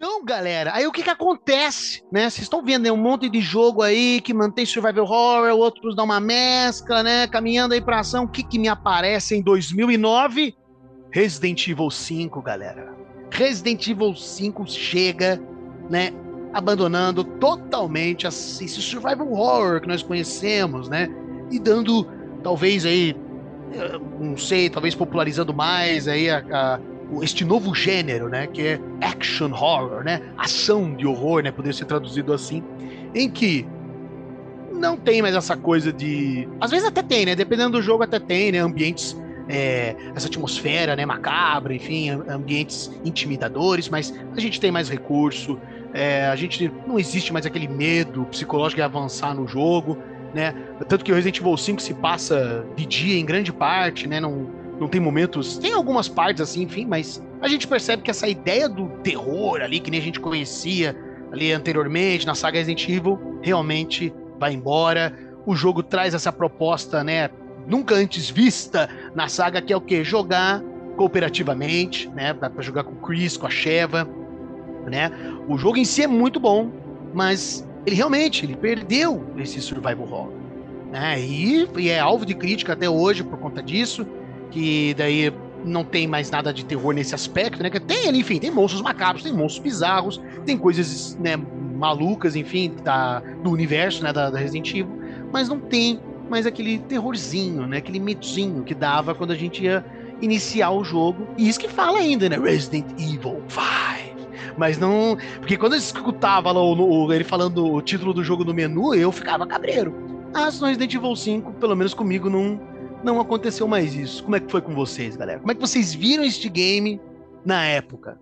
Então, galera, aí o que que acontece, né? Vocês estão vendo né, um monte de jogo aí que mantém survival horror, outros dão uma mescla, né? Caminhando aí pra ação. O que que me aparece em 2009? Resident Evil 5, galera. Resident Evil 5 chega, né? Abandonando totalmente esse survival horror que nós conhecemos, né? E dando, talvez aí, não sei, talvez popularizando mais aí a, a este novo gênero, né, que é action horror, né, ação de horror, né, poder ser traduzido assim, em que não tem mais essa coisa de, às vezes até tem, né, dependendo do jogo até tem, né, ambientes é, essa atmosfera, né, macabra, enfim, ambientes intimidadores, mas a gente tem mais recurso, é, a gente não existe mais aquele medo psicológico de avançar no jogo, né, tanto que o Resident Evil 5 se passa de dia em grande parte, né, não não tem momentos. Tem algumas partes assim, enfim, mas a gente percebe que essa ideia do terror ali, que nem a gente conhecia ali anteriormente na saga Resident Evil, realmente vai embora. O jogo traz essa proposta, né? Nunca antes vista na saga, que é o que? Jogar cooperativamente, né? Dá pra jogar com o Chris, com a Sheva, né? O jogo em si é muito bom, mas ele realmente ele perdeu esse survival horror. Né? E, e é alvo de crítica até hoje por conta disso que daí não tem mais nada de terror nesse aspecto, né? Que tem ali, enfim, tem monstros macabros, tem monstros bizarros, tem coisas, né, malucas, enfim, da, do universo, né, da, da Resident Evil, mas não tem mais aquele terrorzinho, né? Aquele medinho que dava quando a gente ia iniciar o jogo. E isso que fala ainda, né? Resident Evil 5. Mas não. Porque quando eu escutava lá o, o, ele falando o título do jogo no menu, eu ficava cabreiro. Ah, se no Resident Evil 5, pelo menos comigo, não, não aconteceu mais isso. Como é que foi com vocês, galera? Como é que vocês viram este game na época?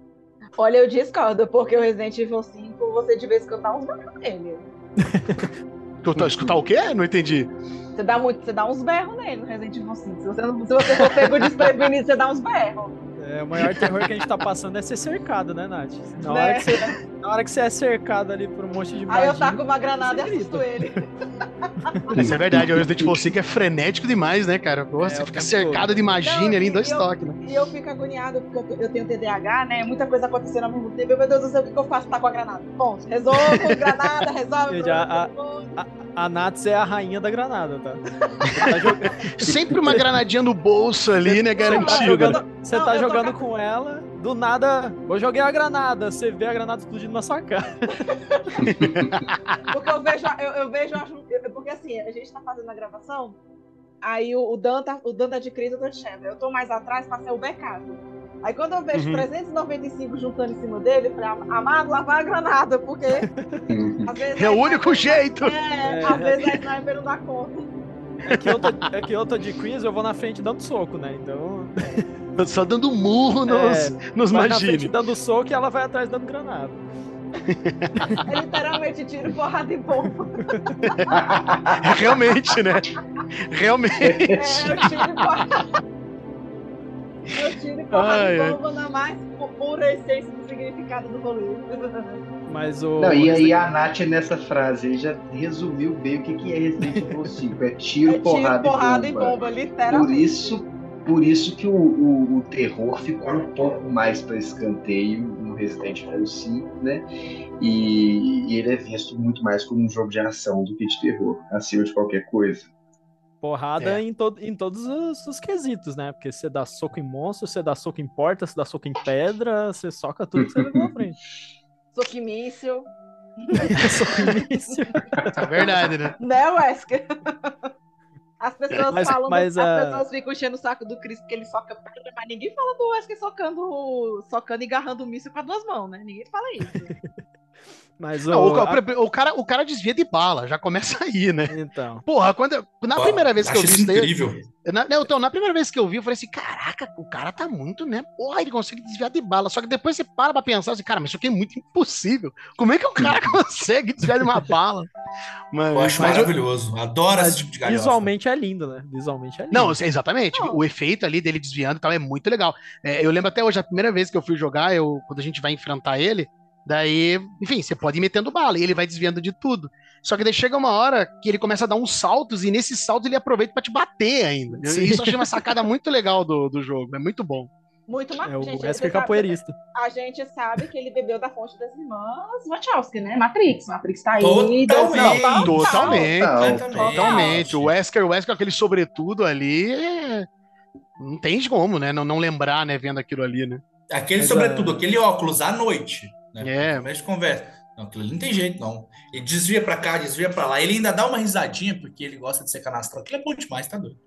Olha, eu discordo, porque o Resident Evil 5 você devia escutar uns berros nele. escutar o quê? Não entendi. Você dá, muito, você dá uns berros nele no Resident Evil 5. Se você, se você for pego desprevenido, você dá uns berros. É, o maior terror que a gente tá passando é ser cercado, né, Nath? Na, né? Hora, que você, na hora que você é cercado ali por um monte de magia... Aí eu taco uma granada e assisto ele. Isso é verdade, o Resident Evil 5 é frenético demais, né, cara? Pô, é, você fica cercado todo. de magia ali em dois toques, né? E eu fico agoniado porque eu tenho TDAH, né? Muita coisa acontecendo ao mesmo tempo. Meu Deus do céu, o que, eu faço? Tá com a granada. Bom, resolvo, granada, resolve. Já, a, a, a Nats é a rainha da granada, tá? Sempre uma granadinha no bolso ali, né? Garantido. Você tá jogando, jogando com ela, do nada, eu joguei a granada, você vê a granada explodindo na sua cara. porque eu vejo, eu, eu vejo, porque assim, a gente tá fazendo a gravação, aí o, o Dan tá, o Dan tá de crise, eu tô de chefe. Eu tô mais atrás pra ser o backup. Aí quando eu vejo uhum. 395 juntando em cima dele, eu falei, amado, lá vai a granada, porque é o único jeito. É, é, às vezes a sniper não dá conta. É que, eu tô, é que eu tô de quiz, eu vou na frente dando soco, né? Então. Só dando murro nos, é, nos dando soco e ela vai atrás dando granada. É literalmente tiro, porrada e bomba. É, realmente, né? Realmente. É, eu tiro porrada. Eu tiro porrada e bomba na mais pura essência do significado do rolê. Mas o. Não, e aí a Nath nessa frase, ele já resumiu bem o que, que é Resident Evil 5. É tiro, é tiro porrada, porrada e bomba. E bomba literalmente. Por isso, por isso que o, o, o terror ficou um pouco mais para escanteio no Resident Evil 5, né? E, e, ele é visto muito mais como um jogo de ação do que de terror, acima de qualquer coisa. Porrada é. em, to em todos os, os, quesitos, né? Porque você dá soco em monstro, você dá soco em porta, você dá soco em pedra, você soca tudo que você vê na frente. Soquimício. Soquimício. É verdade, né? Né, Wesker? As pessoas mas, falam, mas, do, uh... as pessoas ficam enchendo o saco do Chris porque ele soca pedra, mas ninguém fala do Wesker socando, socando e agarrando o míssil com as duas mãos, né? Ninguém fala isso. Mas o, não, o, a... o, cara, o cara desvia de bala, já começa aí, né? Então. Porra, quando na primeira vez que eu vi isso incrível. Daí, na, então, na primeira vez que eu vi, eu falei assim: caraca, o cara tá muito, né? Porra, ele consegue desviar de bala. Só que depois você para pra pensar assim, cara, mas isso aqui é muito impossível. Como é que o cara consegue desviar de uma bala? Mas, eu acho maravilhoso. Eu... Adoro esse tipo de galhofa. Visualmente é lindo, né? Visualmente é lindo. Não, exatamente. Não. O efeito ali dele desviando e tal é muito legal. É, eu lembro até hoje, a primeira vez que eu fui jogar, eu, quando a gente vai enfrentar ele, Daí, enfim, você pode ir metendo bala e ele vai desviando de tudo. Só que daí chega uma hora que ele começa a dar uns saltos e nesses saltos ele aproveita para te bater ainda. Sim. Isso eu achei uma sacada muito legal do, do jogo, é muito bom. Muito É marcante. o gente, Wesker sabe- capoeirista. A gente sabe que ele bebeu da fonte das irmãs Wachowski, né? Matrix. Matrix tá aí. Totalmente. Total, Totalmente. Total. Totalmente. O Wesker, o Wesker, aquele sobretudo ali, é... não tem como, né? Não, não lembrar, né? Vendo aquilo ali, né? Aquele, Mas, sobretudo, é- aquele óculos à noite. Né? É. Conversa, conversa. Não, aquilo ali não tem jeito, não. Ele desvia pra cá, desvia pra lá. Ele ainda dá uma risadinha, porque ele gosta de ser canastrão. Aquilo é bom demais, tá doido?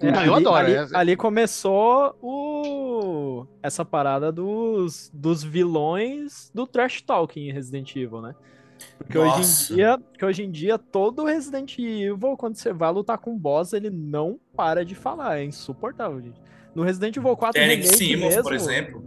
É, Não, eu ali, adoro, Ali, é- ali começou o... essa parada dos, dos vilões do trash talking em Resident Evil, né? Porque hoje, em dia, que hoje em dia, todo Resident Evil, quando você vai lutar com um boss, ele não para de falar. É insuportável, gente. No Resident Evil 4 Eric Remake Simmons, mesmo, por exemplo.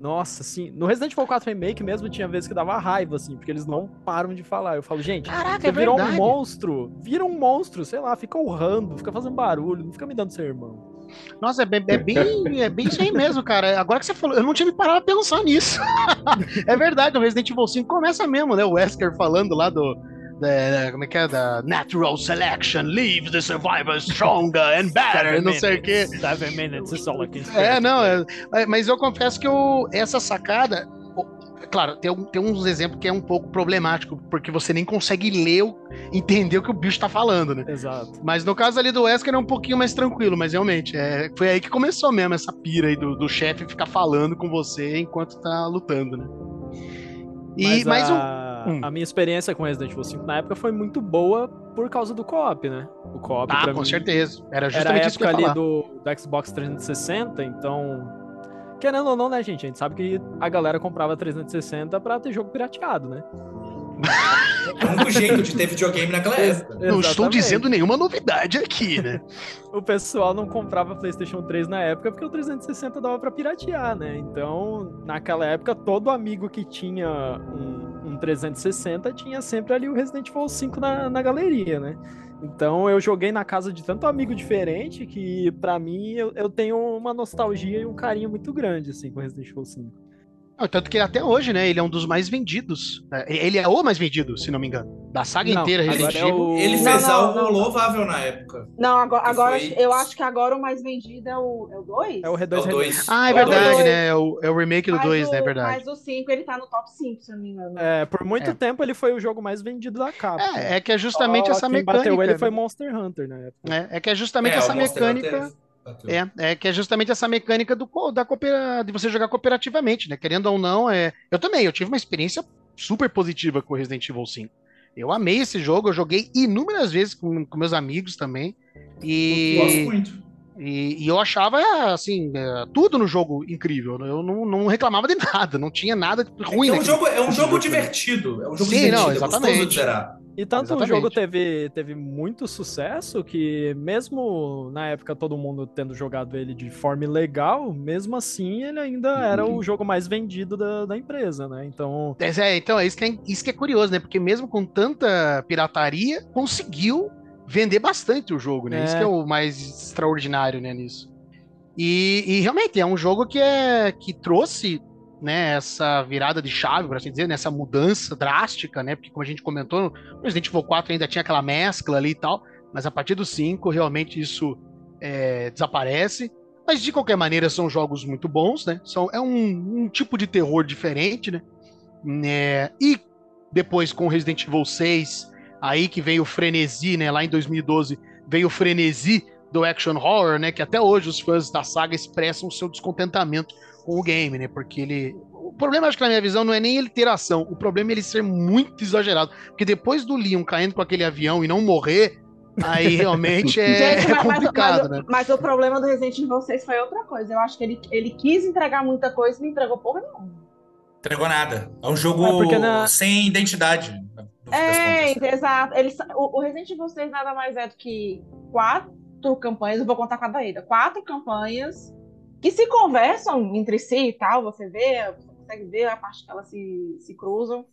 Nossa, sim. No Resident Evil 4 Remake mesmo tinha vezes que dava raiva, assim, porque eles não param de falar. Eu falo, gente, Caraca, você é virou verdade. um monstro. Vira um monstro, sei lá, fica urrando, fica fazendo barulho, não fica me dando sermão. Nossa, é bem, é bem, é bem isso aí mesmo, cara. Agora que você falou, eu não tinha me parado a pensar nisso. é verdade, o Resident Evil 5 começa mesmo, né? O Wesker falando lá do. Da- como é que é? Da Natural Selection leaves the survivor stronger and better, não sei o quê. Seven minutes is all I can É, não, é- é, mas eu confesso que eu, essa sacada. Claro, tem, tem uns exemplos que é um pouco problemático, porque você nem consegue ler, entender o que o bicho tá falando, né? Exato. Mas no caso ali do Wesker é um pouquinho mais tranquilo, mas realmente, é, foi aí que começou mesmo essa pira aí do, do chefe ficar falando com você enquanto tá lutando, né? E Mas mais um. A, um. a minha experiência com Resident Evil 5 na época foi muito boa por causa do co-op, né? O co-op Ah, com mim, certeza. Era Era a justamente isso que eu época ali do, do Xbox 360, então. Querendo ou não, né, gente? A gente sabe que a galera comprava 360 pra ter jogo pirateado, né? É o único jeito de ter videogame naquela época. Não estou dizendo nenhuma novidade aqui, né? O pessoal não comprava PlayStation 3 na época porque o 360 dava pra piratear, né? Então, naquela época, todo amigo que tinha um, um 360 tinha sempre ali o Resident Evil 5 na, na galeria, né? Então, eu joguei na casa de tanto amigo diferente que, pra mim, eu, eu tenho uma nostalgia e um carinho muito grande, assim, com Resident Evil 5. Tanto que até hoje, né? Ele é um dos mais vendidos. né? Ele é o mais vendido, se não me engano. Da saga Não, inteira agora Resident é Evil. o- Ele fez não, algo não, não. louvável na época. Não, agora, agora foi- eu acho que agora o mais vendido é o 2. É o 2? É o É R2 o 2. Ah, é o verdade, dois. né? É o, é o remake do 2, né? É verdade. Mas o 5 ele tá no top 5, se não me engano. É, por muito É. tempo ele foi o jogo mais vendido da Capcom. É, é que é justamente Só essa quem mecânica. bateu ele foi né? Monster Hunter na época. É, é que é justamente É, essa mecânica. Hunter. É, é que é justamente essa mecânica do, da coopera, de você jogar cooperativamente, né? Querendo ou não, é. Eu também, eu tive uma experiência super positiva com Resident Evil 5. Eu amei esse jogo, eu joguei inúmeras vezes com, com meus amigos também. Gosto E, muito. E, e eu achava, assim, é, tudo no jogo incrível. Eu não, não reclamava de nada, não tinha nada ruim é um jogo, é um jogo né? divertido. É um jogo Sim, divertido. não, é gostoso exatamente. de zerar. E tanto Exatamente. o jogo teve, teve muito sucesso que, mesmo na época todo mundo tendo jogado ele de forma ilegal, mesmo assim ele ainda era o jogo mais vendido da, da empresa, né? Então, É, é, então, é isso, que é isso que é curioso, né? Porque mesmo com tanta pirataria, conseguiu vender bastante o jogo, né? É. Isso que é o mais extraordinário, né, nisso. E, e realmente é um jogo que, é, que trouxe né, essa virada de chave, por assim dizer, nessa mudança drástica, né? Porque como a gente comentou, no Resident Evil 4 ainda tinha aquela mescla ali e tal, mas a partir do 5 realmente isso é, desaparece. Mas de qualquer maneira são jogos muito bons, né? São, é um, um tipo de terror diferente, né? né? E depois com Resident Evil 6, aí que veio o frenesi, né? Lá em 2012 veio o frenesi do action horror, né? Que até hoje os fãs da saga expressam seu descontentamento com o game, né? Porque ele. O problema, acho que na minha visão, não é nem ele ter ação. O problema é ele ser muito exagerado. Porque depois do Leon caindo com aquele avião e não morrer, aí realmente é, Gente, é mas, mas- complicado, mas- né? mas o problema do Resident Evil 6 foi outra coisa. Eu acho que ele, ele quis entregar muita coisa e não entregou porra nenhuma. Entregou nada. É um jogo É, na- sem identidade. É, exato. Ele, sa- o, o Resident Evil 6 nada mais é do que quatro campanhas, eu vou contar cada ida. Quatro campanhas que se conversam entre si e tal, você vê, você consegue ver a parte que elas se, se cruzam.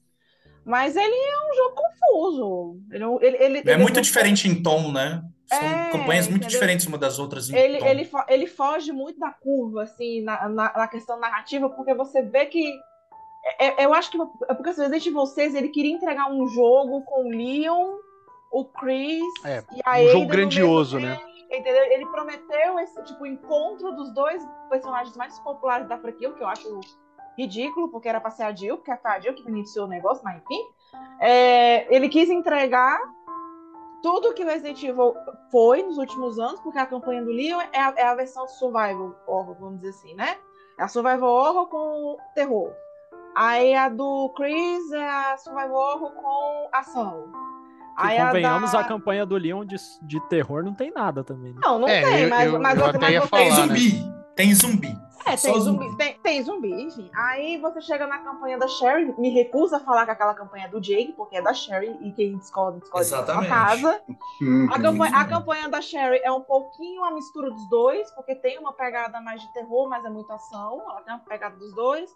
Mas ele é um jogo confuso. Ele, ele, ele- É ele muito não- diferente em tom, né? São É, campanhas muito entendeu? diferentes uma das outras em ele, tom. ele, ele foge muito da curva, assim, na, na, na questão narrativa, porque você vê que é- eu acho que é porque assim, Resident Evil 6 ele queria entregar um jogo com o Leon, o Chris É, e a um jogo Ada grandioso, né? Entendeu? Ele prometeu esse tipo encontro dos dois personagens mais populares da franquia, o que eu acho ridículo, porque era pra ser a Jill, porque foi a Jill que iniciou o negócio, mas enfim. É, ele quis entregar tudo que o Resident Evil foi nos últimos anos, porque a campanha do Leon é a, é a versão survival horror, vamos dizer assim, né? É a survival horror com terror. Aí a do Chris é a survival horror com ação. Que Aí a convenhamos, da- a campanha do Leon de, de terror não tem nada também. Né? Não, não É, tem, eu- mas, eu- mas, eu mas ia você- Tem falar, né? zumbi. Tem zumbi. É, Só tem zumbi, zumbi. tem, tem zumbi, enfim. Aí você chega na campanha da Sherry, me recusa a falar que aquela campanha é do Jake, porque é da Sherry, e quem discorda, discorda da Exatamente. casa. Uhum. A campanha, a campanha da Sherry é um pouquinho a mistura dos dois, porque tem uma pegada mais de terror, mas é muito ação. Ela tem uma pegada dos dois.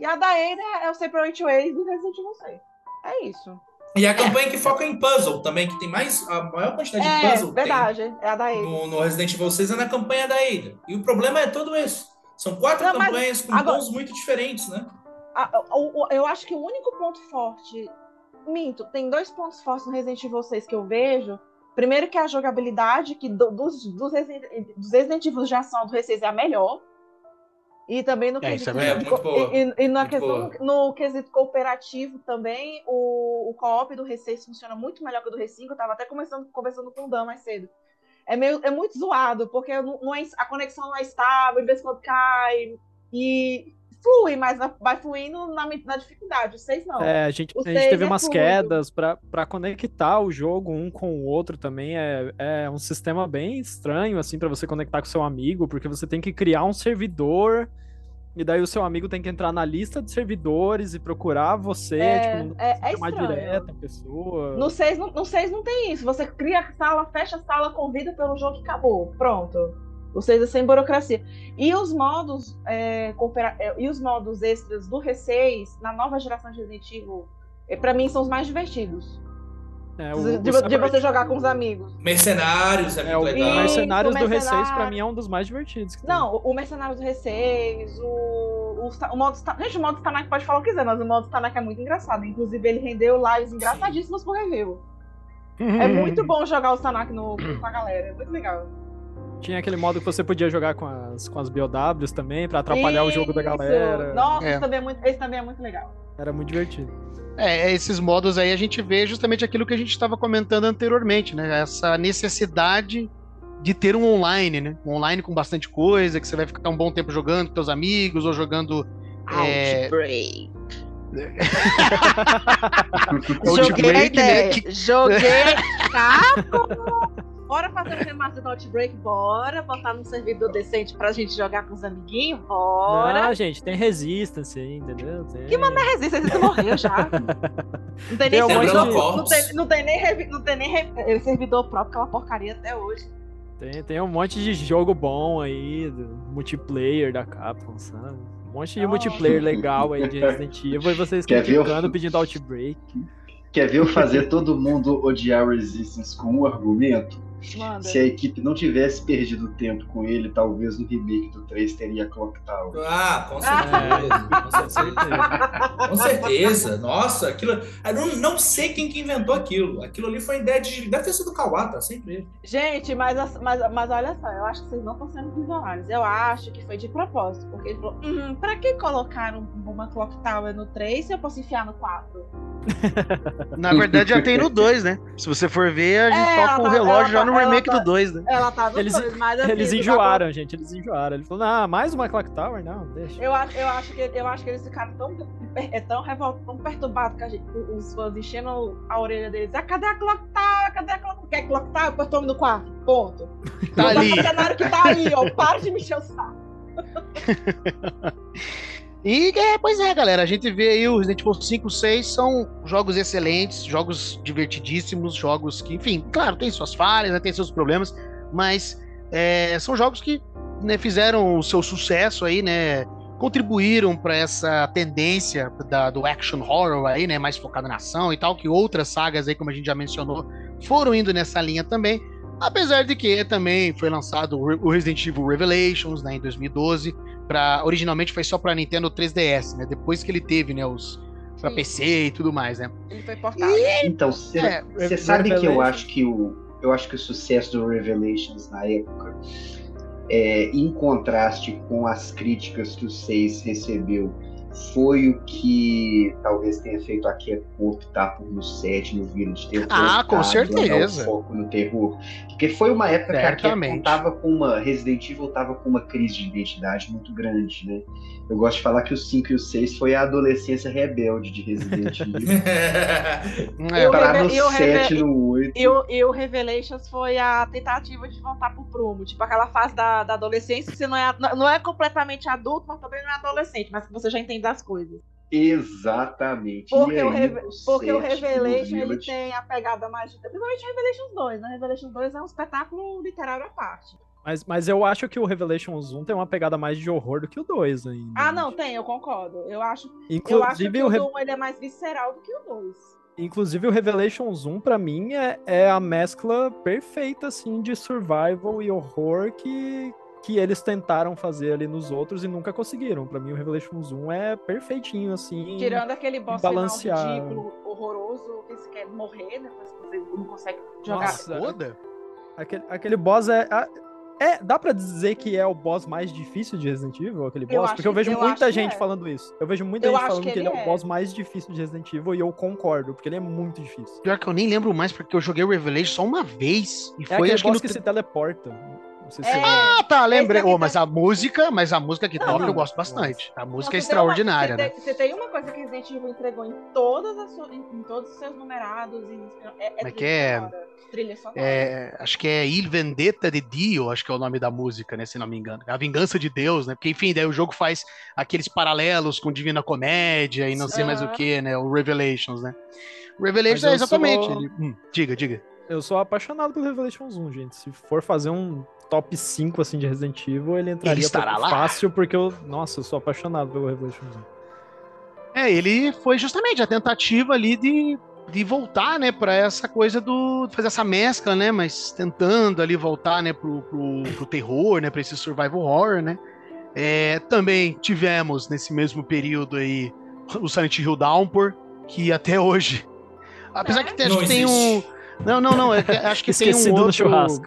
E a da Ada é o Separate Ways do Resident Evil 6. É isso. E a campanha que foca em puzzle também, que tem mais a maior quantidade de É, puzzle que tem verdade. É a da Ada. no, no Resident Evil 6 é na campanha da Ada. E o problema é todo esse. São quatro Não, campanhas com agora- tons muito diferentes, né? A- o- o- eu acho que o único ponto forte. Minto, tem dois pontos fortes no Resident Evil 6 que eu vejo. Primeiro que é a jogabilidade, que do- dos, dos, Resident, dos Resident Evil de ação do R6 é a melhor. E também no É, isso quesito. é e, e na muito questão, boa. no quesito cooperativo também, o, o co-op do R6 funciona muito melhor que o do R5. Eu tava até conversando, conversando com o Dan mais cedo. É, meio, é muito zoado, porque não, não é, a conexão não é estável, de vez em quando cai. E flui, mas vai- fluindo na, na dificuldade. O 6 não. É, a gente, a gente teve é umas fluido. quedas pra pra conectar o jogo um com o outro também. É, é um sistema bem estranho, assim, pra você conectar com seu amigo, porque você tem que criar um servidor. E daí o seu amigo tem que entrar na lista de servidores e procurar você, É, tipo, não é, é chamar direto a pessoa. No 6 não, no seis não tem isso. Você cria a sala, fecha a sala, convida pelo jogo e acabou. Pronto. O 6 é sem burocracia. E os modos é, é, e os modos extras do R6 na nova geração de Resident Evil, é, pra mim são os mais divertidos. É, De, o, de o você jogar com os amigos. Mercenários é É, o muito legal. Mercenários do Isso, R6 pra mim é um dos mais divertidos. Não, o, o Mercenários do R6, o, o, o modo Gente, o modo Stanak pode falar o que quiser, mas o modo Stanak é muito engraçado. Inclusive, ele rendeu lives engraçadíssimas pro review. É muito bom jogar o Stanak no, com a galera, é muito legal. Tinha aquele modo que você podia jogar com as, com as BOWs também, pra atrapalhar o jogo da Isso. galera. Nossa, É. esse, também é muito, esse também é muito legal. Era muito divertido. É, esses modos aí a gente vê justamente aquilo que a gente estava comentando anteriormente, né? Essa necessidade de ter um online, né? Um online com bastante coisa, que você vai ficar um bom tempo jogando com teus amigos ou jogando. É... Outbreak. Outbreak, Joguei a né? Joguei. Capcom. Bora fazer um remaster do Outbreak? Bora. Botar num servidor decente pra gente jogar com os amiguinhos? Bora. Não, gente, tem Resistance aí, entendeu? Tem... Que manda resistência? Resistência morreu já. Não tem nem Tem servidor. de- Não tem, não tem nem, revi- não tem nem revi- eh, servidor próprio, aquela porcaria até hoje. Tem, tem um monte de jogo bom aí, do multiplayer da Capcom, sabe? Um monte de Nossa. multiplayer legal aí de Resident Evil e vocês Quer ver o- criticando, pedindo Outbreak. Quer ver eu fazer todo mundo odiar Resistance com um argumento? Manda. Se a equipe não tivesse perdido tempo com ele, talvez no remake do 3 teria Clock Tower. Ah, com certeza. com certeza. Com certeza. Nossa, aquilo. Eu não, não sei quem que inventou aquilo. Aquilo ali foi ideia de. Deve ter sido o Kawata, sempre ele. Gente, mas, as- mas, mas olha só, eu acho que vocês não estão sendo visionários. Eu acho que foi de propósito. Porque ele falou: hum, pra que colocaram uma Clock Tower no 3 se eu posso enfiar no 4? Na verdade, já tem no 2, né? Se você for ver, a gente É, toca o tá- relógio já tá- no ela remake tá- do 2, né? Ela tá no Eles- 2, mas assim, Eles do enjoaram, gente, eles enjoaram. Ele falou, ah, mais uma Clock Tower? Não, deixa. Eu acho, eu, acho que, eu acho que eles ficaram tão, é, tão, revol- tão perturbados que a gente- os fãs enchendo a orelha deles. Ah, cadê a Clock Tower? Cadê a Clock Quer Clock Tower? Depois tome no quarto. Ponto. Tá ali. o cenário que tá ali, ó. Para de me encher o saco. E é, pois é, galera, a gente vê aí o Resident Evil 5, 6 são jogos excelentes, jogos divertidíssimos, jogos que, enfim, claro, tem suas falhas, né, tem seus problemas, mas é, são jogos que né, fizeram o seu sucesso aí, né? Contribuíram para essa tendência da, do action horror aí, né? Mais focada na ação e tal, que outras sagas aí, como a gente já mencionou, foram indo nessa linha também. Apesar de que também foi lançado o Resident Evil Revelations né, em 2012, pra, originalmente foi só pra Nintendo 3DS, né? Depois que ele teve, né, os pra Sim. PC e tudo mais, né? Ele foi portado. Então, você É, sabe que eu acho que o eu acho que o sucesso do Revelations na época, é, em contraste com as críticas que o 6 recebeu, foi o que talvez tenha feito a Capcom optar por no 7, no Village ter Ah, com certeza. o foco no terror. Porque foi uma época que a Certamente. tava com uma Resident Evil tava com uma crise de identidade muito grande, né? Eu gosto de falar que o 5 e o 6 foi a adolescência rebelde de Resident Evil. É, Eu- Pra Reve- no e o 7 Reve- no 8. E o, e o Revelations foi a tentativa de voltar pro prumo. Tipo, aquela fase da, da adolescência que você não é, não é completamente adulto, mas também não é adolescente, mas que você já entende das coisas. Exatamente. Porque, E o, aí, Reve- porque o do Revelation ele tem a pegada mais. Principalmente o Revelations 2, né? Revelations 2 é um espetáculo literário à parte. Mas, mas eu acho que o Revelations 1 tem uma pegada mais de horror do que o 2 ainda. Ah, não, tem, eu concordo. Eu acho, eu acho Inclusive, que o, o Re- 1 ele é mais visceral do que o 2. inclusive o Revelations 1, pra mim, é, é a mescla perfeita, assim, de survival e horror que, que eles tentaram fazer ali nos outros e nunca conseguiram. Pra mim, o Revelations 1 é perfeitinho, assim. Tirando aquele boss balancear. final ridículo, horroroso, que você quer morrer, né? Mas você não consegue jogar. Nossa. Foda. Aquele, aquele boss é, é. Dá pra dizer que é o boss mais difícil de Resident Evil, aquele Eu boss? acho Porque eu que- vejo eu muita que gente é. falando isso. Eu vejo muita Eu gente falando que que, ele é ele o é. boss mais difícil de Resident Evil e eu concordo, porque ele é muito difícil. Pior que eu nem lembro mais, porque eu joguei Revelation só uma vez. E É foi, aquele acho que no. boss que se teleporta. Se É, Ah, tá, lembrei. Ô, mas a música, mas a música que Não, toca eu gosto bastante. A música é tem uma- extraordinária, você né? Tem, você tem uma coisa que Resident Evil entregou em, todas as em, em todos os seus numerados. Em, é, é Como é que trilha é? sonora. Trilha sonora. É, acho que é Il Vendetta de Dio, acho que é o nome da música, né? Se não me engano. A Vingança de Deus, né? Porque, enfim, daí o jogo faz aqueles paralelos com Divina Comédia e não sei mais o que, né? O Revelations, né? O Revelations é exatamente. sou- ele- hum, diga, diga. Eu sou apaixonado pelo Revelations 1, gente. Se for fazer um top 5 assim de Resident Evil, ele entraria Ele estará pra- lá. fácil, porque eu. Nossa, eu sou apaixonado pelo Revelations 1. É, ele foi justamente a tentativa ali de, de voltar, né, para essa coisa do fazer essa mescla, né, mas tentando ali voltar, né, pro, pro, pro terror, né, para esse survival horror, né. É, também tivemos nesse mesmo período aí o Silent Hill Downpour, que até hoje, apesar que tem, acho Não que tem um. Não, não, não, é acho que tem um Esquecido outro no churrasco.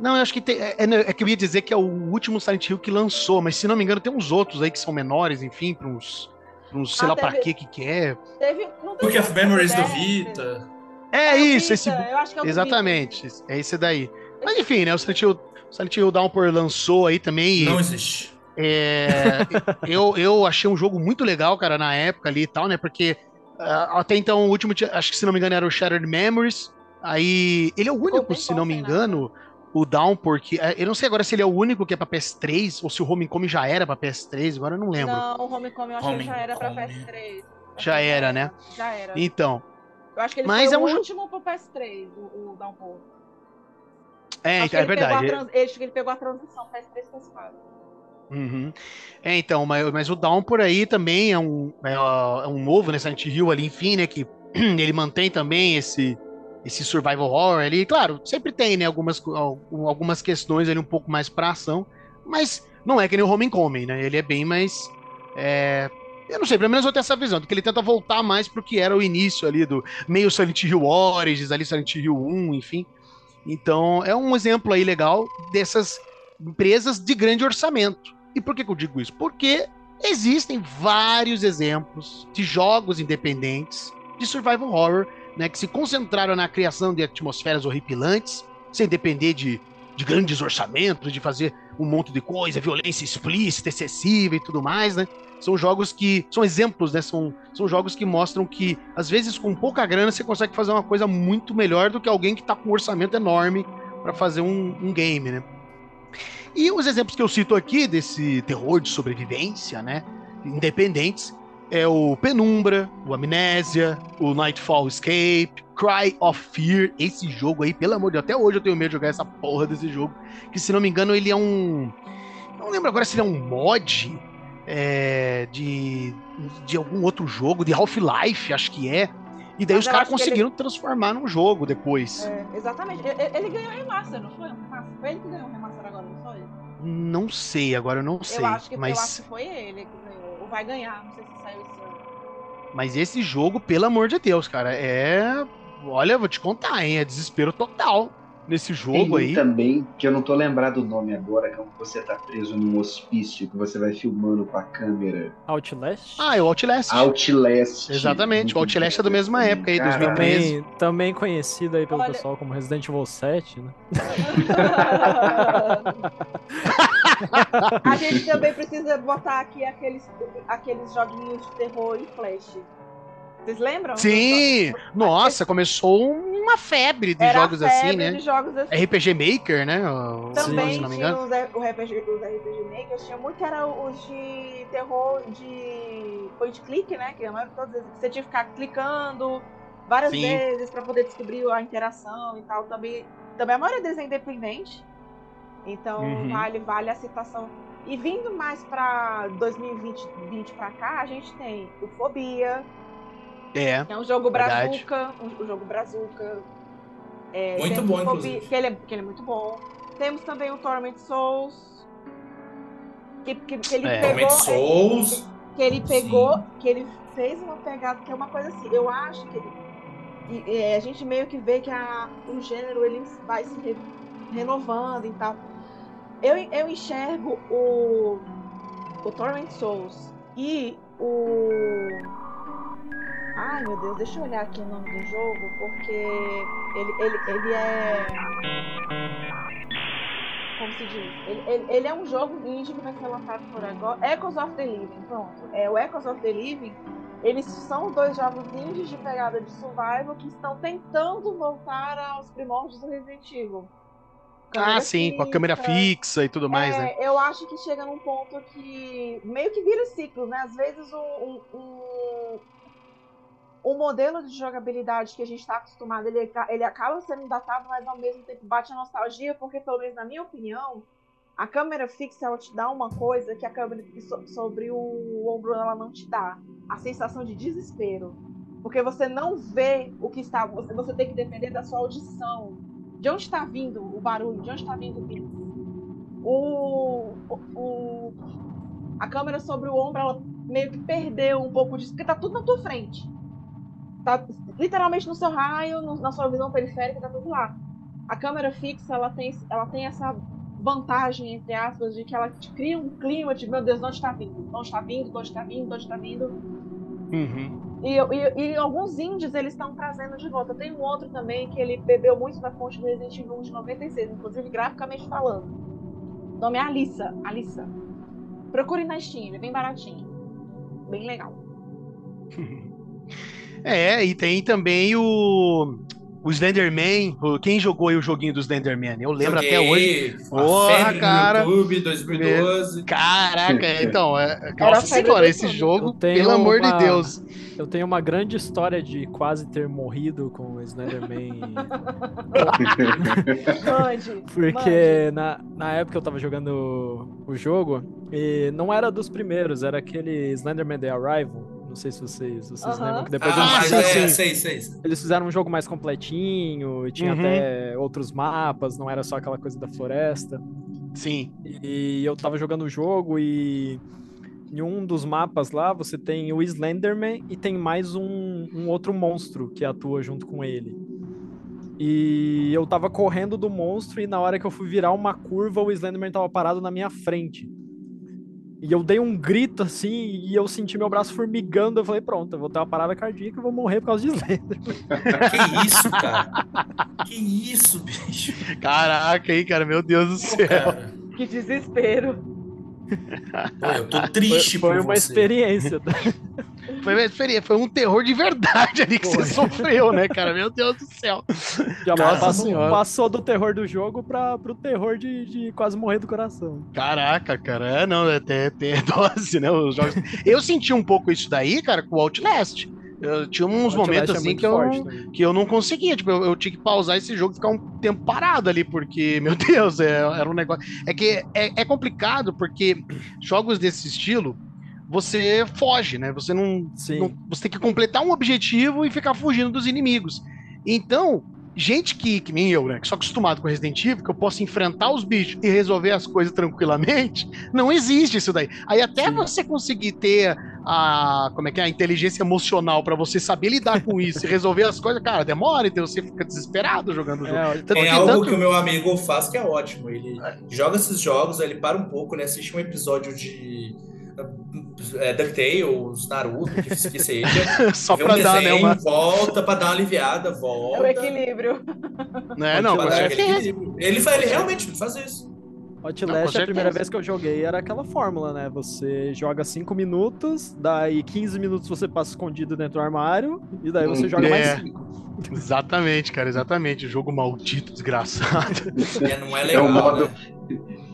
não, eu acho que tem. É, é, é que eu ia dizer que é o último Silent Hill que lançou, mas se não me engano, tem uns outros aí que são menores, enfim, pra uns. pra uns sei Ah, lá pra teve- quê que que é. Teve, não Book teve of Memories do Vita. É o isso, Vita, esse. Eu acho que é Exatamente, é esse daí. Mas enfim, né? O Silent Hill, Silent Hill Downpour lançou aí também. e, Não existe. é, eu, eu achei um jogo muito legal, cara, na época ali e tal, né? Porque ah, até então o último, acho que se não me engano, era o Shattered Memories. Aí ele é o único, se não me sem engano, o Downpour, que é, eu não sei agora se ele é o único que é pra PS3 ou se o Homecoming já era pra PS3, agora eu não lembro. Não, o Homecoming eu acho que ele já era pra Homecoming. PS3. Já era, né? Já era. Então, Eu acho que ele Mas foi é o um jo- último pro PS3, o, o Downpour. é, Acho que é ele verdade. trans- Acho que ele pegou a transição PS3 PS4. Uhum. É, então, mas, mas o Downpour aí também é um, é, é um novo, né, Silent Hill ali, enfim, né, que ele mantém também esse, esse survival horror ali. Claro, sempre tem, né, algumas, algumas questões ali um pouco mais pra ação, mas não é que nem o Homecoming, né, ele é bem mais... é, eu não sei, pelo menos eu tenho essa visão, de que ele tenta voltar mais pro que era o início ali do meio Silent Hill Origins, ali Silent Hill 1, enfim. Então, é um exemplo aí legal dessas empresas de grande orçamento. E por que, que eu digo isso? Porque existem vários exemplos de jogos independentes de survival horror, né, que se concentraram na criação de atmosferas horripilantes, sem depender de, de grandes orçamentos, de fazer um monte de coisa, violência explícita, excessiva e tudo mais, né? São jogos que são exemplos, né? São, são jogos que mostram que às vezes com pouca grana você consegue fazer uma coisa muito melhor do que alguém que está com um orçamento enorme para fazer um, um game, né? E os exemplos que eu cito aqui desse terror de sobrevivência, né? Independentes, é o Penumbra, o Amnésia, o Nightfall Escape, Cry of Fear. Esse jogo aí, pelo amor de Deus, até hoje eu tenho medo de jogar essa porra desse jogo. Que se não me engano, ele é um. Não lembro agora se ele é um mod é, de, de algum outro jogo, de Half-Life, acho que é. E daí Mas os caras conseguiram transformar num jogo depois. É, exatamente. Ele, ele ganhou remaster, não foi? Foi ele que ganhou o remaster agora, não foi? Não sei, agora eu não sei. eu, acho que, mas, eu acho que foi ele que ganhou. Ou vai ganhar, não sei se saiu esse ano. mas esse jogo, pelo amor de Deus, cara, é. Olha, vou te contar, hein? É desespero total nesse Tem jogo um aí. também, que eu não tô lembrado o nome agora, que é que você tá preso num hospício, que você vai filmando com a câmera. Outlast? Ah, é o Outlast. Outlast. Exatamente, o Outlast é da mesma também, época aí, cara. 2013. também, também conhecido aí pelo Olha- pessoal como Resident Evil 7, né? A gente também precisa botar aqui aqueles, aqueles joguinhos de terror em flash. Vocês lembram? Sim! Nossa, começou uma febre de Era jogos a febre assim, né? de jogos assim. RPG Maker, né? Também se não me tinha engano. os, R- o RPG, os RPG Makers, tinha muito que era os de terror de point click, né? Que a maioria todas vezes você tinha que ficar clicando várias Sim. vezes para poder descobrir a interação e tal. Também, também a maioria deles é independente. Então Uhum. vale, vale a citação. E vindo mais para 2020 20 para cá, a gente tem o Fobia, É. que é um jogo Verdade. brazuca, um, um jogo brazuca. É, Muito bom, o Fobia. Que ele, é, que ele é muito bom. Temos também o Torment Souls. Que, que, que ele É. pegou. Torment Souls. Que ele pegou. Que ele fez uma pegada que é uma coisa assim. Eu acho que. e, é, a gente meio que vê que a, o gênero ele vai se re- renovando e tal. Eu, eu enxergo o, o Torment Souls e o. Ai meu Deus, deixa eu olhar aqui o nome do jogo, porque ele, ele, ele é. Como se diz? Ele, ele, ele é um jogo indie que vai ser lançado por agora. Echoes of the Living, pronto. É, o Echoes of the Living, eles são dois jogos indies de pegada de survival que estão tentando voltar aos primórdios do Resident Evil. Ah, sim, com a câmera fixa, fixa e tudo mais, é, né? Eu acho que chega num ponto que meio que vira ciclo, né? Às vezes um, um, um, um modelo de jogabilidade que a gente está acostumado, ele, ele acaba sendo datado, mas ao mesmo tempo bate a nostalgia, porque pelo menos na minha opinião, a câmera fixa ela te dá uma coisa que a câmera so- sobre o ombro ela não te dá, a sensação de desespero. Porque você não vê o que está, você, você tem que depender da sua audição. De onde está vindo o barulho? De onde está vindo o beat? o, o- o- a câmera sobre o ombro ela meio que perdeu um pouco disso, porque tá tudo na tua frente. Tá literalmente no seu raio, no- na sua visão periférica, tá tudo lá. A câmera fixa, ela tem, ela tem essa vantagem, entre aspas, de que ela te cria um clima de, meu Deus, de onde está vindo? De onde está vindo? De onde está vindo? De onde está vindo? Uhum. E, e- e alguns indies eles estão trazendo de volta. Tem um outro também que ele bebeu muito da fonte do Resident Evil 1 de 96, inclusive graficamente falando. O nome é Alissa. Alissa. Procure na Steam, ele é bem baratinho. Bem legal. É, e tem também o. O Slenderman. Quem jogou aí o joguinho do Slenderman? Eu lembro até hoje. Porra, cara. no YouTube 2012. Caraca, então, é, nossa senhora, esse jogo, pelo amor uma- de Deus. Eu tenho uma grande história de quase ter morrido com o Slenderman. Mande. Porque na, na época eu tava jogando o, o jogo e não era dos primeiros, era aquele Slenderman The Arrival. Não sei se vocês, vocês Aham. lembram que depois Ah, eles, sim, é, sim. sei, sei. sei. eles fizeram um jogo mais completinho e tinha Uhum. até outros mapas, não era só aquela coisa da floresta. Sim. E eu tava jogando o jogo e em um dos mapas lá você tem o Slenderman e tem mais um, um outro monstro que atua junto com ele. E eu tava correndo do monstro e na hora que eu fui virar uma curva, o Slenderman tava parado na minha frente. E eu dei um grito assim e eu senti meu braço formigando. Eu falei, pronto, eu vou ter uma parada cardíaca e vou morrer por causa de Slender. Que isso, cara? Que isso, bicho? Caraca, aí, cara, meu Deus do céu. cara. Que desespero. Pô, eu tô Foi, triste foi por uma você. experiência. Foi, uma experiência, foi um terror de verdade ali que você sofreu, né, cara? Meu Deus do céu. Já passou, passou do terror do jogo para pro terror de, de quase morrer do coração. Caraca, cara, é, não, é até, até dose, né? Os jogos. Eu senti um pouco isso daí, cara, com o Outlast. Eu tinha uns Outlast momentos é assim muito que eu, forte que eu não conseguia. Tipo, eu, eu tinha que pausar esse jogo e ficar um tempo parado ali, porque, meu Deus, é, era um negócio. É que é, é complicado, porque jogos desse estilo, você foge, né? Você não, Sim. não- Você tem que completar um objetivo e ficar fugindo dos inimigos. Então, gente que, que nem eu, né? Que sou acostumado com Resident Evil, que eu posso enfrentar os bichos e resolver as coisas tranquilamente, não existe isso daí. Aí até Sim. você conseguir ter a. Como é que é? A inteligência emocional pra você saber lidar com isso e resolver as coisas, cara, demora, então você fica desesperado jogando o jogo. É, Tanto Tem que algo tanto- que o meu amigo faz que é ótimo. Ele joga esses jogos, aí ele para um pouco, né? Assiste um episódio de é, DuckTales, Naruto, que que seja. Só vê um pra dar, né? desenho, Uma... volta pra dar uma aliviada, É volta. o equilíbrio. Né? Não, pra dar aquele certeza. equilíbrio. Ele, faz, ele realmente faz isso. Não, Outlast, com a primeira vez que eu joguei era aquela fórmula, né? Você joga 5 minutos, daí 15 minutos você passa escondido dentro do armário, e daí você Hum, joga é. mais 5. Exatamente, cara, exatamente. Jogo maldito, desgraçado. É, não é É legal. o modo. né?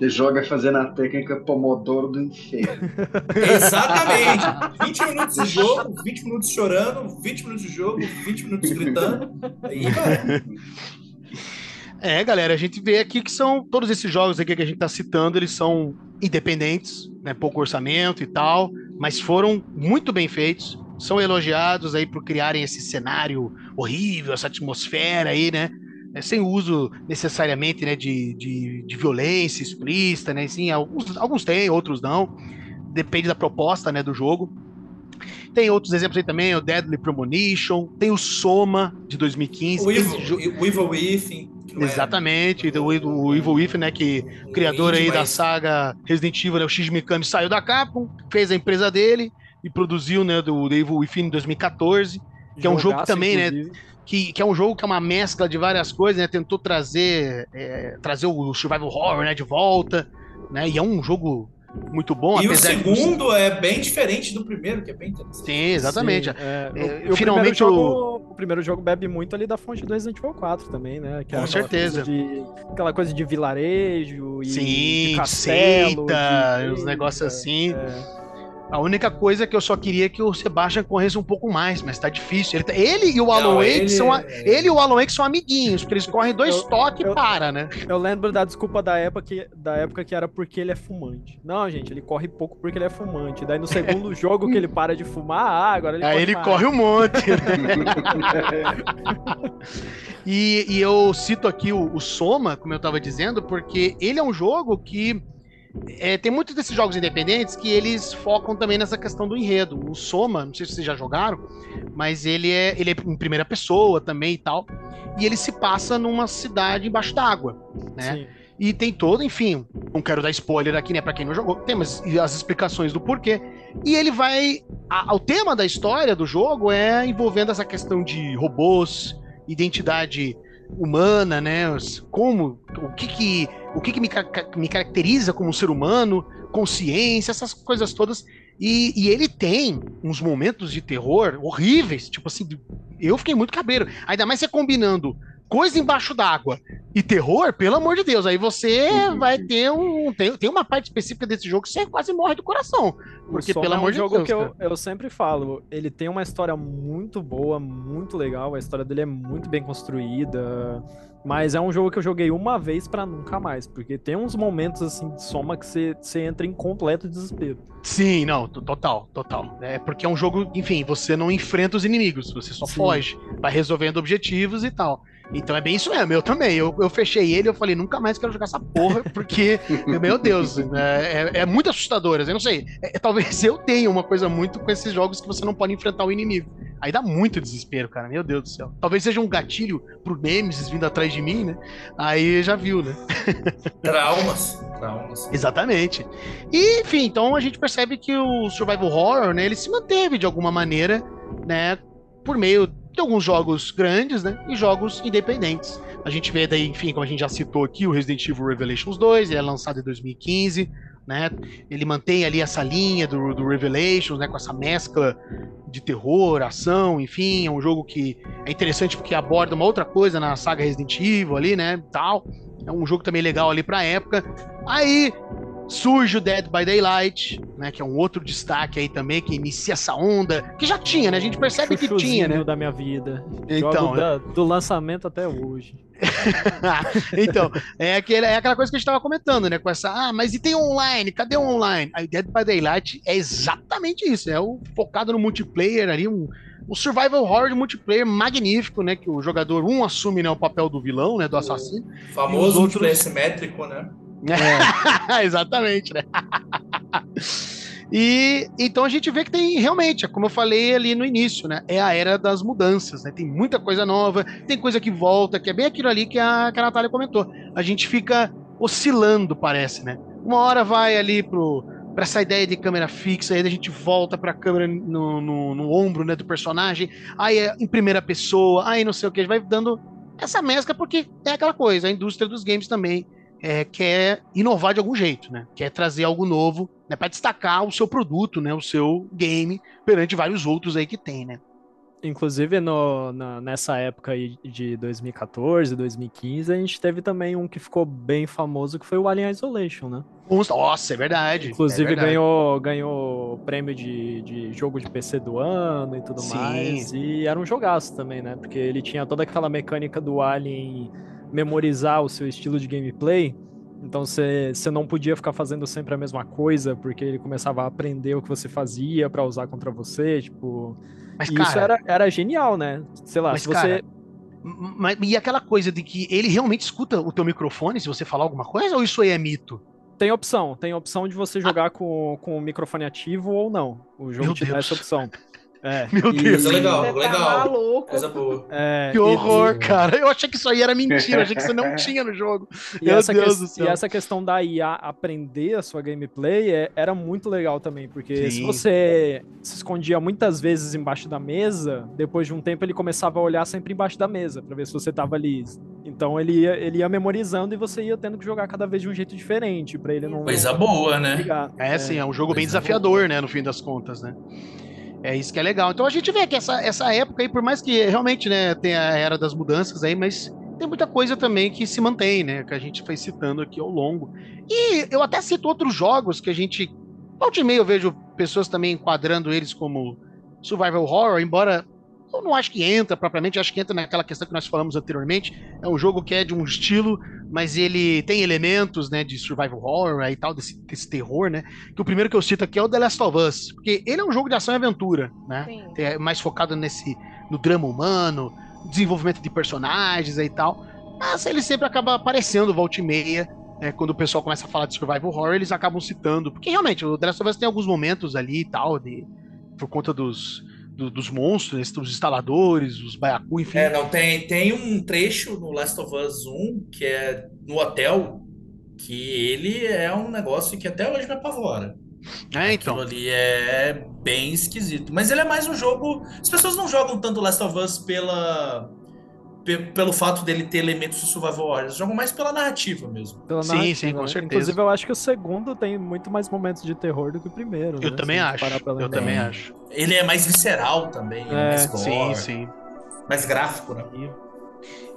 Você joga fazendo a técnica Pomodoro do inferno. Exatamente. 20 minutos de jogo, 20 minutos chorando, 20 minutos de jogo, 20 minutos gritando. Aí. É, galera, a gente vê aqui que são todos esses jogos aqui que a gente tá citando, eles são independentes, né, pouco orçamento e tal, mas foram muito bem feitos, são elogiados aí por criarem esse cenário horrível, essa atmosfera aí, né, né, sem uso necessariamente, né, de, de, de violência explícita, né, sim, alguns, alguns têm, outros não, depende da proposta, né, do jogo. Tem outros exemplos aí também, o Deadly Premonition, tem o Soma, de 2015. O Evil, jo- o Evil Within. que é- Exatamente, do, o Evil Within, né, que o criador aí da saga Resident Evil, né, o Shinji Mikami, saiu da Capcom, fez a empresa dele e produziu, né, do, do Evil Within em 2014, Que é um jogo Jogaço, também, né? Que, que é um jogo que é uma mescla de várias coisas, né, tentou trazer, é, trazer o survival horror, né, de volta, né, e é um jogo muito bom, E o apesar de... segundo é bem diferente do primeiro, que é bem interessante. Sim, exatamente. Sim, é, É, o, o finalmente primeiro jogo, o primeiro jogo bebe muito ali da fonte do Resident Evil 4 também, né? Que é Com aquela certeza. coisa de- aquela coisa de vilarejo e Sim, de de castelo. seita, de- uns negócios assim. é. A única coisa é que eu só queria que o Sebastian corresse um pouco mais, mas tá difícil. Ele, tá- ele e o Alan Wake ele- são a- ele e o Alan Wake são amiguinhos, porque eles correm dois Eu- toques e para, né? Eu lembro da desculpa da época, que, da época que era porque ele é fumante. Não, gente, ele corre pouco porque ele é fumante. Daí no segundo jogo que ele para de fumar, ah, agora ele Aí corre ele corre um monte. e, e eu cito aqui o, o Soma, como eu tava dizendo, porque ele é um jogo que é, tem muitos desses jogos independentes que eles focam também nessa questão do enredo. O Soma, não sei se vocês já jogaram, mas ele é, ele é em primeira pessoa também e tal. E ele se passa numa cidade embaixo d'água, né? Sim. E tem todo, enfim, não quero dar spoiler aqui, né, pra quem não jogou, tem mas, as explicações do porquê. E ele vai. a- o tema da história do jogo é envolvendo essa questão de robôs, identidade humana, né? Como, o que que, o que, que me, me caracteriza como um ser humano, consciência, essas coisas todas. E, e ele tem uns momentos de terror horríveis, tipo assim, eu fiquei muito cabreiro. Ainda mais você combinando coisa embaixo d'água e terror, pelo amor de Deus, aí você Uhum. vai ter um. Tem, tem uma parte específica desse jogo que você quase morre do coração. Porque, pelo é um amor de jogo Deus, que eu, eu sempre falo, ele tem uma história muito boa, muito legal, a história dele é muito bem construída, mas é um jogo que eu joguei uma vez pra nunca mais, porque tem uns momentos assim de soma que você, entra em completo desespero. Sim, não, to- total, total. É porque é um jogo, enfim, você não enfrenta os inimigos, você só Sim. foge, vai resolvendo objetivos e tal. Então é bem isso mesmo, eu também. Eu, eu fechei ele eu falei, nunca mais quero jogar essa porra, porque, meu Deus, é, é, é muito assustador. Eu não sei, é- talvez eu tenha uma coisa muito com esses jogos que você não pode enfrentar o inimigo. Aí dá muito desespero, cara, meu Deus do céu. Talvez seja um gatilho pro Nemesis vindo atrás de mim, né? Aí já viu, né? Traumas. Traumas. Exatamente. E, enfim, então a gente percebe que o survival horror, né, ele se manteve de alguma maneira, né, por meio de alguns jogos grandes, né, e jogos independentes. A gente vê daí, enfim, como a gente já citou aqui, o Resident Evil Revelations 2, ele é lançado em 2015, né, ele mantém ali essa linha do, do Revelations, né, com essa mescla de terror, ação, enfim, é um jogo que é interessante porque aborda uma outra coisa na saga Resident Evil ali, né, tal. É um jogo também legal ali pra época. Aí Surge o Dead by Daylight, né? Que é um outro destaque aí também, que inicia essa onda. Que já tinha, né? A gente percebe que tinha, né? da minha vida. Então, Jogo da- do lançamento até hoje. então, é, aquele, é aquela coisa que a gente tava comentando, né? Com essa, ah, mas e tem online? Cadê o online? A Dead by Daylight é exatamente isso. É o focado no multiplayer ali, um, um survival horror de multiplayer magnífico, né? Que o jogador um assume né, o papel do vilão, né? Do assassino. Os Famoso outros- multiplayer simétrico, né? Exatamente, né? e então a gente vê que tem realmente, como eu falei ali no início, né? É a era das mudanças, né? Tem muita coisa nova, tem coisa que volta, que é bem aquilo ali que a, que a Natália comentou. A gente fica oscilando, parece, né? Uma hora vai ali pro para essa ideia de câmera fixa, aí a gente volta para a câmera no, no, no ombro né, do personagem, aí é em primeira pessoa, aí não sei o que, vai dando essa mescla, porque é aquela coisa, a indústria dos games também é, quer inovar de algum jeito, né? Quer trazer algo novo, né? Para destacar o seu produto, né? O seu game perante vários outros aí que tem, né? Inclusive, no, na- nessa época aí de 2014, 2015, a gente teve também um que ficou bem famoso, que foi o Alien Isolation, né? Nossa, é verdade. Inclusive é verdade. ganhou, ganhou prêmio de, de jogo de PC do ano e tudo Sim. mais. E era um jogaço também, né? Porque ele tinha toda aquela mecânica do Alien memorizar o seu estilo de gameplay. Então você não podia ficar fazendo sempre a mesma coisa, porque ele começava a aprender o que você fazia pra usar contra você, tipo. Mas, e cara, isso era, era genial, né? Sei lá, Mas, se você. cara, mas- e aquela coisa de que ele realmente escuta o teu microfone se você falar alguma coisa, ou isso aí é mito? Tem opção, tem opção de você jogar com, com o microfone ativo ou não. O jogo Meu te dá Deus. essa opção. É, Meu e- Deus. Coisa legal, Você tá legal. maluco. Coisa boa. é, Que e- horror, e- cara. Eu achei que isso aí era mentira, eu achei que isso não tinha no jogo. E Meu essa, Deus ques- do e céu. essa questão da IA aprender a sua gameplay é- era muito legal também, porque se Sim. você se escondia muitas vezes embaixo da mesa, depois de um tempo ele começava a olhar sempre embaixo da mesa pra ver se você tava ali. Então ele ia, ele ia memorizando e você ia tendo que jogar cada vez de um jeito diferente pra ele não Coisa boa, né? ligar. É, sim, é um jogo bem Coisa desafiador, né, no fim das contas, né? É isso que é legal. Então a gente vê que essa, essa época aí, por mais que realmente, né, tem a era das mudanças aí, mas tem muita coisa também que se mantém, né, que a gente foi citando aqui ao longo. E eu até cito outros jogos que a gente, volta e meia eu vejo pessoas também enquadrando eles como survival horror, embora eu não acho que entra propriamente, acho que entra naquela questão que nós falamos anteriormente. É um jogo que é de um estilo, mas ele tem elementos, né, de survival horror e tal, desse, desse terror, né? Que o primeiro que eu cito aqui é o The Last of Us, porque ele é um jogo de ação e aventura, né? Sim. É mais focado nesse no drama humano, desenvolvimento de personagens e tal. Mas ele sempre acaba aparecendo volta e meia. né, quando o pessoal começa a falar de survival horror, eles acabam citando. Porque realmente, o The Last of Us tem alguns momentos ali e tal, de, por conta dos, do- dos monstros, os instaladores, os baiacu, enfim. É, não, tem, tem um trecho no Last of Us 1 que é no hotel, que ele é um negócio que até hoje me apavora. É, então. Aquilo ali é bem esquisito. Mas ele é mais um jogo. As pessoas não jogam tanto Last of Us pela. Pe- Pelo fato dele ter elementos de survival horror, jogam mais pela narrativa mesmo. Pela Sim, narrativa, sim, com né? certeza. Inclusive, eu acho que o segundo tem muito mais momentos de terror do que o primeiro. Eu né? também Se acho. Eu também acho. Ele é mais visceral também, ele é, É, mais Sim, gore, sim. mais gráfico, né?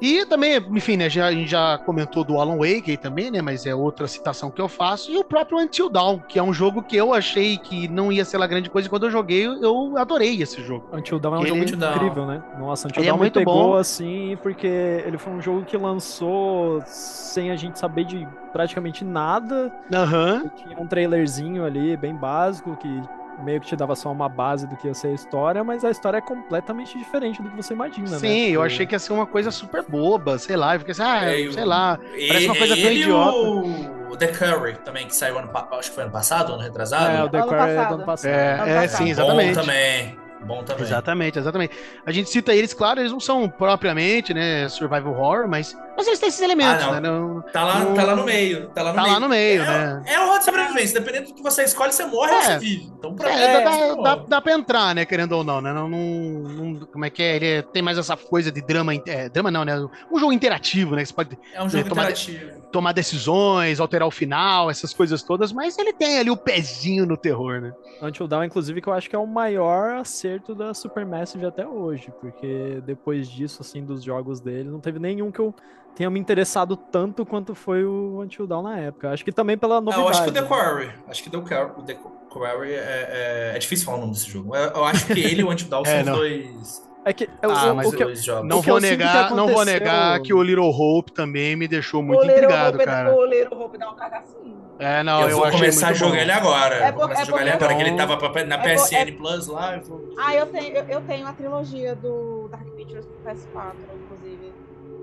E também, enfim, né, já, a gente já comentou do Alan Wake aí também, né, mas é outra citação que eu faço, e o próprio Until Dawn, que é um jogo que eu achei que não ia ser lá grande coisa, e quando eu joguei, eu adorei esse jogo. Until Dawn é um Ele- jogo Dawn. incrível, né? Nossa, Until Ele é Dawn me muito pegou bom. assim, porque ele foi um jogo que lançou sem a gente saber de praticamente nada. Aham. Tinha um trailerzinho ali, bem básico, que meio que te dava só uma base do que ia ser a história, mas a história é completamente diferente do que você imagina, né? Sim, eu Tipo, achei que ia ser uma coisa super boba, sei lá, eu fiquei assim, ah, É, eu- sei lá. Parece uma coisa tão ele e idiota. o, o The Curry também, que saiu ano, acho que foi ano passado, ano retrasado. É, o The Ano Quarry é do passado. ano passado. É, Ano é passado. sim, exatamente. Bom também. Bom também. Exatamente, exatamente. A gente cita eles, claro, eles não são propriamente, né, survival horror, mas, mas eles têm esses elementos, Ah, não. né? Não, Tá lá, Não- tá lá no meio. Tá lá no tá meio. lá no meio, é, né? É um rodo de sobrevivência. Dependendo do que você escolhe, você morre ou É. você vive. Então, pra É, é, dá, isso, dá, dá pra entrar, né, querendo ou não, né? Não, não, como é que é? Ele é- tem mais essa coisa de drama, é, drama não, né? Um jogo interativo, né? que Você pode É um jogo tomar- interativo. Tomar decisões, alterar o final, essas coisas todas, mas ele tem ali o pezinho no terror, né? Until Dawn, inclusive, que eu acho que é o maior acerto da Supermassive até hoje, porque depois disso, assim, dos jogos dele, não teve nenhum que eu tenha me interessado tanto quanto foi o Until Dawn na época. Acho que também pela novidade. Eu acho que o The Quarry. Acho que o The Quarry é, é, é difícil falar o nome desse jogo. Eu, eu acho que ele e o Until Dawn É, são não. dois. É que, Ah, o, mas o que eu- dois jogos. Não que vou eu negar, não vou negar que o Little Hope também me deixou muito o intrigado, Hope, cara. O Little Hope dá um cagacinho. É, não, eu, eu, vou achei começar a jogar bom. ele agora. É eu vou começar a por- jogar ele é agora, porque- que ele tava pra- na é por- PSN é- Plus lá. eu vou- Ah, eu tenho, eu, eu tenho a trilogia do Dark Pictures pro PS4, inclusive.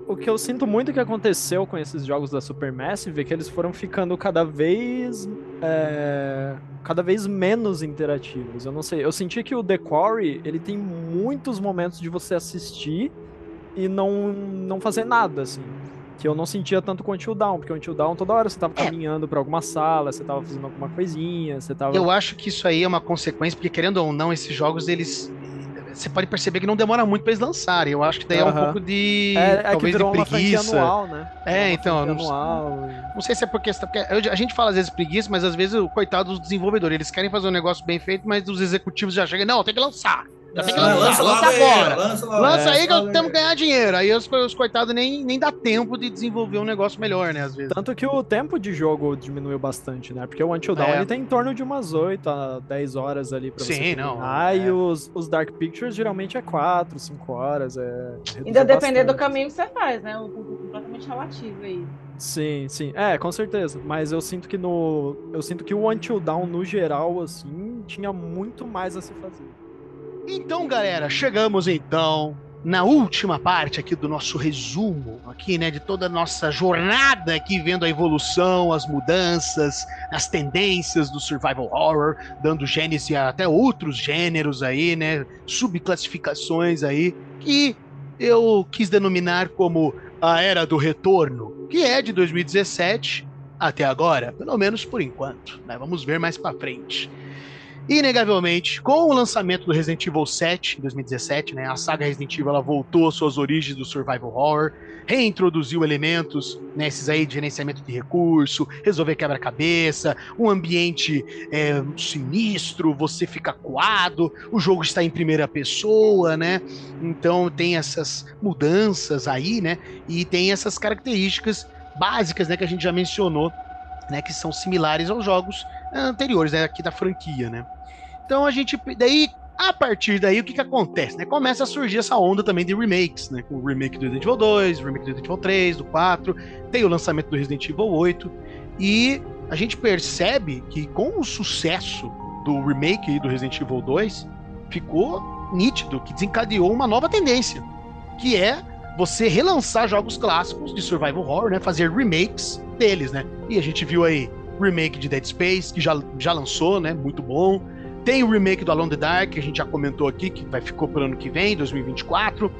O que eu sinto muito que aconteceu com esses jogos da Supermassive é que eles foram ficando cada vez é, cada vez menos interativos. Eu não sei, eu senti que o The Quarry, ele tem muitos momentos de você assistir e não, não fazer nada, assim. Que eu não sentia tanto com o Until Dawn, porque o Until Dawn toda hora você tava É. caminhando pra alguma sala, você tava fazendo alguma coisinha, você tava... Eu acho que isso aí é uma consequência, porque querendo ou não, esses jogos, eles. Você pode perceber que não demora muito pra eles lançarem. Eu acho que daí é um pouco de. É, é talvez de preguiça. anual, né? É, então, não- anual. Não sei se é porque, porque eu- a gente fala às vezes preguiça, mas às vezes o coitado dos desenvolvedores, eles querem fazer um negócio bem feito, mas os executivos já chegam, não, tem que lançar. Que Ah, lançar, lança, logo aí, agora. Lança. Lança É, aí que temos que ganhar dinheiro. Aí os, os coitados nem, nem dá tempo de desenvolver um negócio melhor, né, às vezes. Tanto que o tempo de jogo diminuiu bastante, né? Porque o Until Dawn É. ele tem em torno de umas 8 a 10 horas ali pra Sim, você não, terminar, é. E os, os Dark Pictures geralmente é 4, 5 horas. É, Ainda depender do caminho que você faz, né? Um pouco completamente relativo aí. Sim, sim. É, com certeza. Mas eu sinto que no. Eu sinto que o Until Dawn, no geral, assim, tinha muito mais a se fazer. Então, galera, chegamos então na última parte aqui do nosso resumo, aqui, né, de toda a nossa jornada aqui, vendo a evolução, as mudanças, as tendências do survival horror, dando gênese a até outros gêneros aí, né, subclassificações aí, que eu quis denominar como a Era do Retorno, que é de 2017 até agora, pelo menos por enquanto, né? Vamos ver mais pra frente. Inegavelmente, com o lançamento do Resident Evil 7 em 2017, né, a saga Resident Evil voltou às suas origens do survival horror, reintroduziu elementos, né, aí de gerenciamento de recurso, resolver quebra-cabeça, um ambiente é, sinistro, você fica coado, o jogo está em primeira pessoa, né? Então tem essas mudanças aí, né? E tem essas características básicas, né, que a gente já mencionou, né, que são similares aos jogos anteriores, né, aqui da franquia, né? Então a gente daí a partir daí o que que acontece, né? Começa a surgir essa onda também de remakes, né? Com o remake do Resident Evil 2, o remake do Resident Evil 3, do 4, tem o lançamento do Resident Evil 8 e a gente percebe que com o sucesso do remake do Resident Evil 2, ficou nítido que desencadeou uma nova tendência, que é você relançar jogos clássicos de survival horror, né? Fazer remakes deles, né? E a gente viu aí remake de Dead Space, que já, já lançou, né? Muito bom. Tem o remake do Alone the Dark, que a gente já comentou aqui, que vai ficou pro ano que vem, 2024.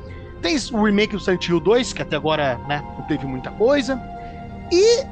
Tem o remake do Silent Hill 2, que até agora, né, não teve muita coisa. E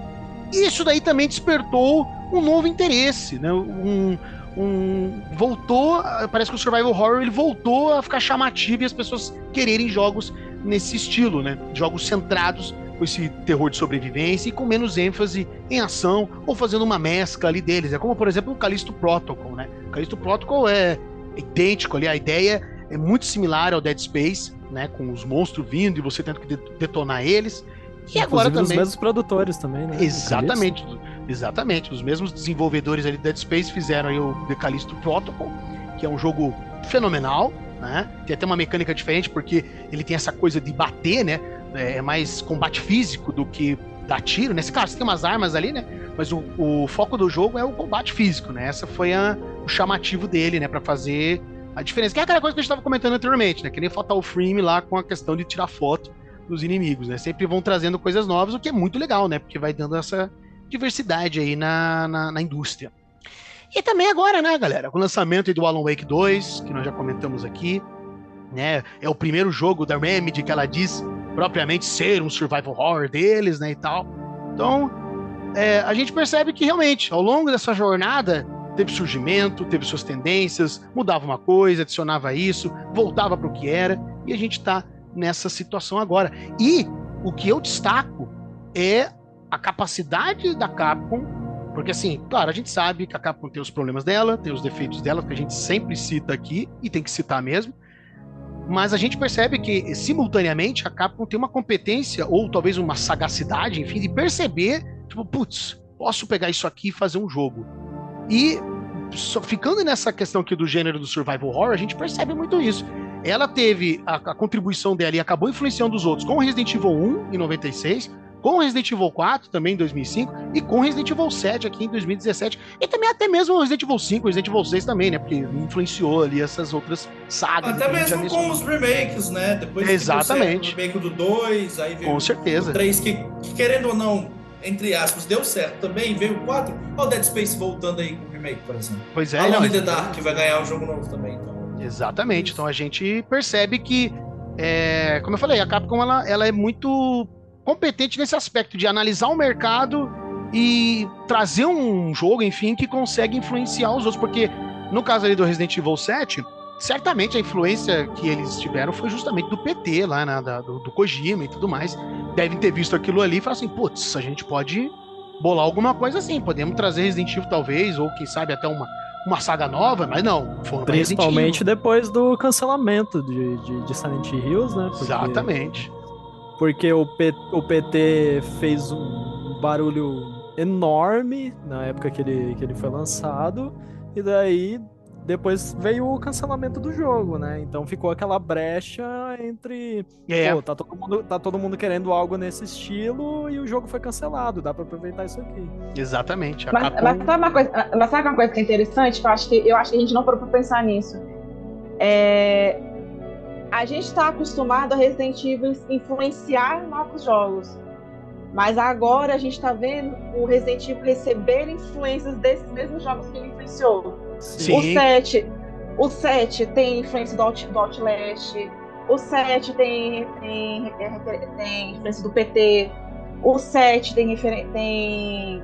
isso daí também despertou um novo interesse, né? Um, um voltou, parece que o survival horror ele voltou a ficar chamativo e as pessoas quererem jogos nesse estilo, né? Jogos centrados com esse terror de sobrevivência e com menos ênfase em ação ou fazendo uma mescla ali deles. É como, por exemplo, o Callisto Protocol, né? O Callisto Protocol é idêntico ali, a ideia é muito similar ao Dead Space, né? Com os monstros vindo e você tendo que de- detonar eles. E agora Inclusive, os também. mesmos produtores também, né? Exatamente, exatamente. Os mesmos desenvolvedores ali do Dead Space fizeram aí o The Callisto Protocol, que é um jogo fenomenal, né? Tem até uma mecânica diferente porque ele tem essa coisa de bater, né? É mais combate físico do que dar tiro, né? Claro, você tem umas armas ali, né? Mas o, o foco do jogo é o combate físico, né? Essa foi a, o chamativo dele, né? Pra fazer a diferença. Que é aquela coisa que a gente estava comentando anteriormente, né? Que nem Fatal Frame lá com a questão de tirar foto dos inimigos, né? Sempre vão trazendo coisas novas, o que é muito legal, né? Porque vai dando essa diversidade aí na, na, na indústria. E também agora, né, galera? Com o lançamento do Alan Wake 2, que nós já comentamos aqui, né? É o primeiro jogo da Remedy que ela diz propriamente ser um survival horror deles, né, e tal. Então, é, a gente percebe que realmente, ao longo dessa jornada, teve surgimento, teve suas tendências, mudava uma coisa, adicionava isso, voltava para o que era, e a gente está nessa situação agora. E o que eu destaco é a capacidade da Capcom, porque assim, claro, a gente sabe que a Capcom tem os problemas dela, tem os defeitos dela, que a gente sempre cita aqui, e tem que citar mesmo, mas a gente percebe que, simultaneamente, a Capcom tem uma competência, ou talvez uma sagacidade, enfim, de perceber, tipo, putz, posso pegar isso aqui e fazer um jogo. E só, ficando nessa questão aqui do gênero do survival horror, a gente percebe muito isso. Ela teve a, a contribuição dela e acabou influenciando os outros com Resident Evil 1 em 96, com Resident Evil 4 também em 2005 e com Resident Evil 7 aqui em 2017 e também até mesmo Resident Evil 5, Resident Evil 6 também, né? Porque influenciou ali essas outras sagas. Até mesmo com os remakes, né? Depois Exatamente. o remake do 2, aí veio com certeza. o 3 que, que, querendo ou não, entre aspas, deu certo também, veio o 4. Olha o Dead Space voltando aí com o remake, por exemplo. Pois é, Alone não, in the Dark vai ganhar um jogo novo também, então. Exatamente. Então a gente percebe que é, como eu falei, a Capcom ela, ela é muito competente nesse aspecto de analisar o mercado e trazer um jogo, enfim, que consegue influenciar os outros, porque no caso ali do Resident Evil 7, certamente a influência que eles tiveram foi justamente do PT lá, né, da, do, do, Kojima e tudo mais. Devem ter visto aquilo ali e falar assim, putz, a gente pode bolar alguma coisa assim, podemos trazer Resident Evil talvez, ou quem sabe até uma, uma saga nova, mas não. Principalmente depois do cancelamento de, de, de Silent Hills, né? Porque... Exatamente porque o, P, o PT fez um barulho enorme na época que ele, que ele foi lançado, e daí depois veio o cancelamento do jogo, né? Então ficou aquela brecha entre. É. Pô, tá todo, mundo, tá todo mundo querendo algo nesse estilo e o jogo foi cancelado. Dá pra aproveitar isso aqui. Exatamente. Mas, mas, sabe uma coisa, mas sabe uma coisa que é interessante? Que eu acho que, eu acho que a gente não parou pra pensar nisso. É, a gente está acostumado a Resident Evil influenciar novos jogos. Mas agora a gente está vendo o Resident Evil receber influências desses mesmos jogos que ele influenciou. Sim. O 7, o 7 tem influência do, Out, do Outlast, o 7 tem, tem, tem influência do PT, o 7 tem, tem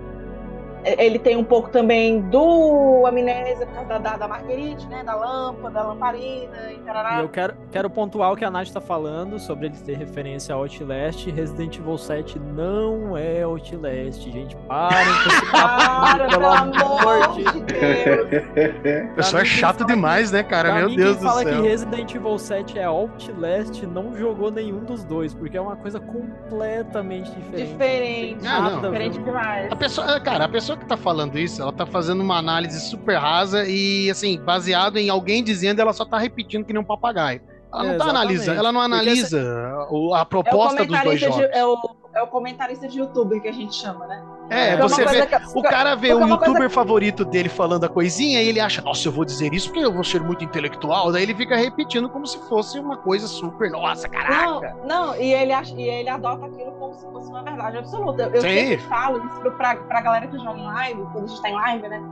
ele tem um pouco também do amnésia por causa da, da, Marguerite, né? Da lâmpada, da lamparina e tarará. Eu quero, quero pontuar o que a Nath está falando sobre ele ter referência ao Outlast. Resident Evil 7 não é Outlast, gente. Parem com esse papo, pelo amor de Deus. O pessoal é chato demais, né, cara? Meu Deus do céu. fala que Resident Evil 7 é Outlast não jogou nenhum dos dois, porque é uma coisa completamente diferente. Diferente. Ah, não. Diferente demais. A pessoa, cara, a pessoa que tá falando isso, ela tá fazendo uma análise super rasa e, assim, baseado em alguém dizendo, ela só tá repetindo que nem um papagaio. Ela não é, tá analisando, ela não analisa essa... a proposta é dos dois jogos. De, é, o, é o comentarista de youtuber que a gente chama, né? É, é você vê, que, o cara vê o youtuber coisa... favorito dele falando a coisinha e ele acha, nossa, eu vou dizer isso porque eu vou ser muito intelectual. Daí ele fica repetindo como se fosse uma coisa super, nossa, caraca. Não, não e, ele acha, e ele adota aquilo como se fosse uma verdade absoluta. Eu, eu sempre falo isso pra, pra galera que joga em live, quando a gente tá em live, né?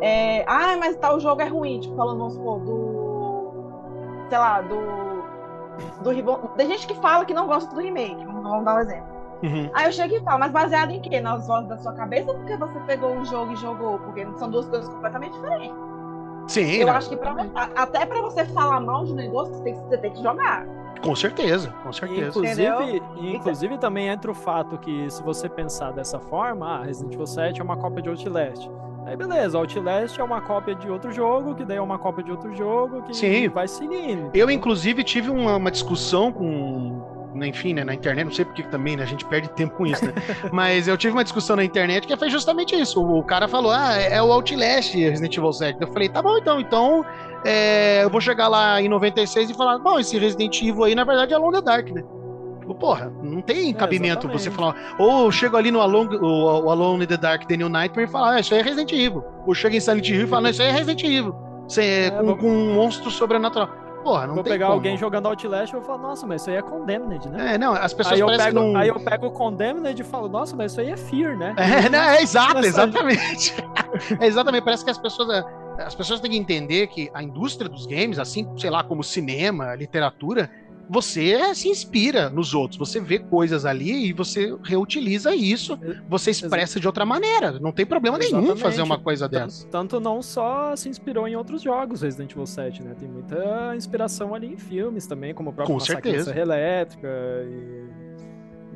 É, ah, mas tal jogo é ruim, tipo, falando, vamos supor, do. Sei lá, do. Do Tem gente que fala que não gosta do remake, vamos dar um exemplo. Uhum. Aí eu chego e falo, mas baseado em quê? Nas vozes da sua cabeça ou porque você pegou um jogo e jogou? Porque são duas coisas completamente diferentes. Sim. Eu acho que pra, até para você falar mal de um negócio, você tem, que, você tem que jogar. Com certeza, com certeza. Inclusive, inclusive também entra o fato que, se você pensar dessa forma, ah, Resident Evil 7 é uma cópia de Outlast. Aí beleza, Outlast é uma cópia de outro jogo, que daí é uma cópia de outro jogo, que Sim. vai seguindo. Eu, inclusive, tive uma, uma discussão com enfim, né, na internet, não sei porque também, né, a gente perde tempo com isso, né? Mas eu tive uma discussão na internet que foi justamente isso. O cara falou, ah, é o Outlast Resident Evil 7. Eu falei, tá bom então, então é, eu vou chegar lá em 96 e falar, bom, esse Resident Evil aí, na verdade, é Alone the Dark, né? Tipo, porra, não tem é, cabimento é, você falar. Ou eu chego ali no Alone, o, o Alone in the Dark Daniel Nightmare e falar, ah, isso aí é Resident Evil. Ou chega em Silent Hill e fala, não, isso aí é Resident Evil. Você, é, com, vou... com um monstro sobrenatural. Porra, não vou pegar como. alguém jogando Outlast e vou falar, nossa, mas isso aí é Condemned, né? É, não, as pessoas aí eu pego, não... Aí eu pego o Condemned e falo, nossa, mas isso aí é Fear, né? É, não, é exato, exatamente. é exatamente, parece que as pessoas... As pessoas têm que entender que a indústria dos games, assim, sei lá, como cinema, literatura, você se inspira nos outros, você vê coisas ali e você reutiliza isso, você expressa de outra maneira. Não tem problema Exatamente. nenhum fazer uma coisa dessa. Tanto não só se inspirou em outros jogos Resident Evil 7, né? Tem muita inspiração ali em filmes também, como o próprio Com certeza. Serra Elétrica. E...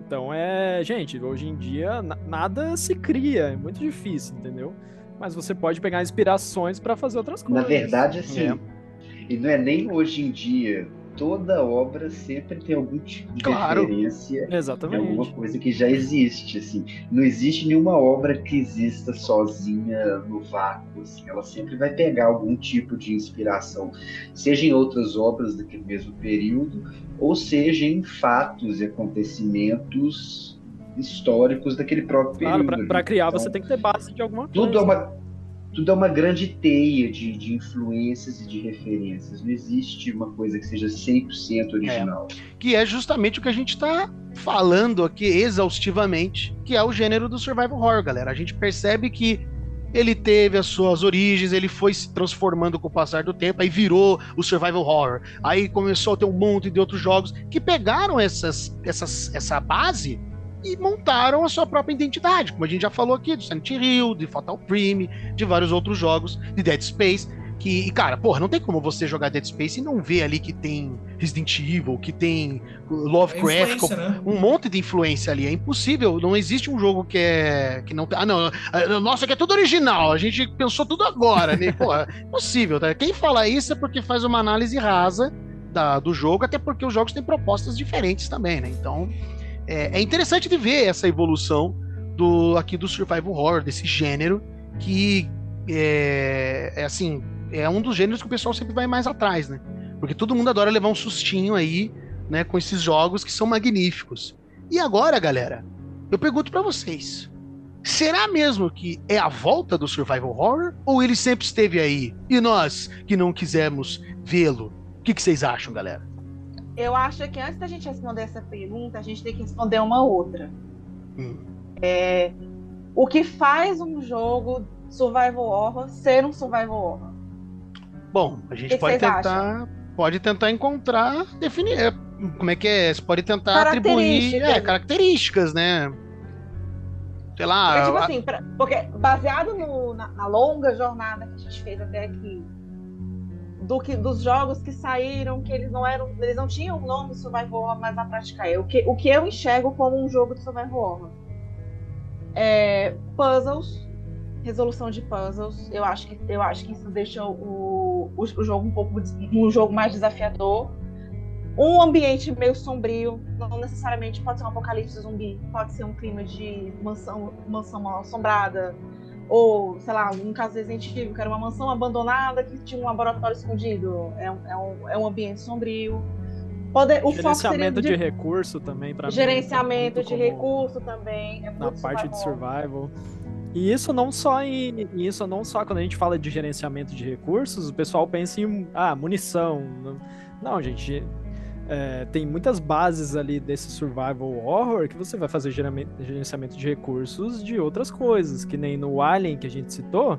Então é, gente, hoje em dia nada se cria, é muito difícil, entendeu? Mas você pode pegar inspirações para fazer outras coisas. Na verdade, assim, é. e não é nem hoje em dia toda obra sempre tem algum tipo de Claro. referência de Exatamente. alguma coisa que já existe, assim. Não existe nenhuma obra que exista sozinha no vácuo, assim. Ela sempre vai pegar algum tipo de inspiração, seja em outras obras daquele mesmo período, ou seja em fatos e acontecimentos históricos daquele próprio Claro, período. pra, ali. pra criar Então, você tem que ter base de alguma coisa. tudo é uma tudo é uma grande teia de, de influências e de referências. Não existe uma coisa que seja 100% original. que é justamente o que a gente está falando aqui exaustivamente, que é o gênero do survival horror, galera. A gente percebe que ele teve as suas origens, ele foi se transformando com o passar do tempo, aí virou o survival horror. Aí começou a ter um monte de outros jogos que pegaram essas, essas, essa base e montaram a sua própria identidade, como a gente já falou aqui, do Silent Hill, de Fatal Frame, de vários outros jogos, de Dead Space, que, e, cara, porra, não tem como você jogar Dead Space e não ver ali que tem Resident Evil, que tem Lovecraft, Influência, né? um monte de influência ali. É impossível. Não existe um jogo que é. que não. Ah, não. ah, Nossa, que é tudo original. A gente pensou tudo agora, né? Porra, impossível, tá? Quem fala isso é porque faz uma análise rasa da, do jogo, até porque os jogos têm propostas diferentes também, né? Então. É, é interessante de ver essa evolução do aqui do survival horror, desse gênero, que é, é assim. É um dos gêneros que o pessoal sempre vai mais atrás, né? Porque todo mundo adora levar um sustinho aí né, com esses jogos que são magníficos. E agora, galera, eu pergunto pra vocês: será mesmo que é a volta do survival horror ou ele sempre esteve aí e nós que não quisemos vê-lo? O que, que vocês acham, galera? Eu acho que antes da gente responder essa pergunta, a gente tem que responder uma outra. Hum. É, o que faz um jogo survival horror ser um survival horror? Bom, a gente que pode vocês tentar, pode tentar encontrar, definir, é, como é que é? Você pode tentar atribuir Características. é, características, né? Sei lá, Porque, tipo a- assim, pra- porque baseado no- na, na longa jornada que a gente fez até aqui, do que, dos jogos que saíram, que eles não eram, eles não tinham o nome survival horror, mas na prática é. O que, o que eu enxergo como um jogo de survival horror? É, puzzles, resolução de puzzles. Eu acho que, eu acho que isso deixa o, o, o jogo um pouco um jogo mais desafiador. Um ambiente meio sombrio, não necessariamente pode ser um apocalipse zumbi, pode ser um clima de mansão, mansão mal assombrada, ou, sei lá, um caso Resident Evil, que era uma mansão abandonada que tinha um laboratório escondido. É um, é um, é um ambiente sombrio. Pode, o Gerenciamento de, de, recurso também, pra mim. gerenciamento muito de recurso também. É Na parte de survival. E isso não só em. Isso não só quando a gente fala de gerenciamento de recursos, o pessoal pensa em ah, munição. Não, gente. É, tem muitas bases ali desse survival horror que você vai fazer gerenciamento de recursos de outras coisas, que nem no Alien que a gente citou,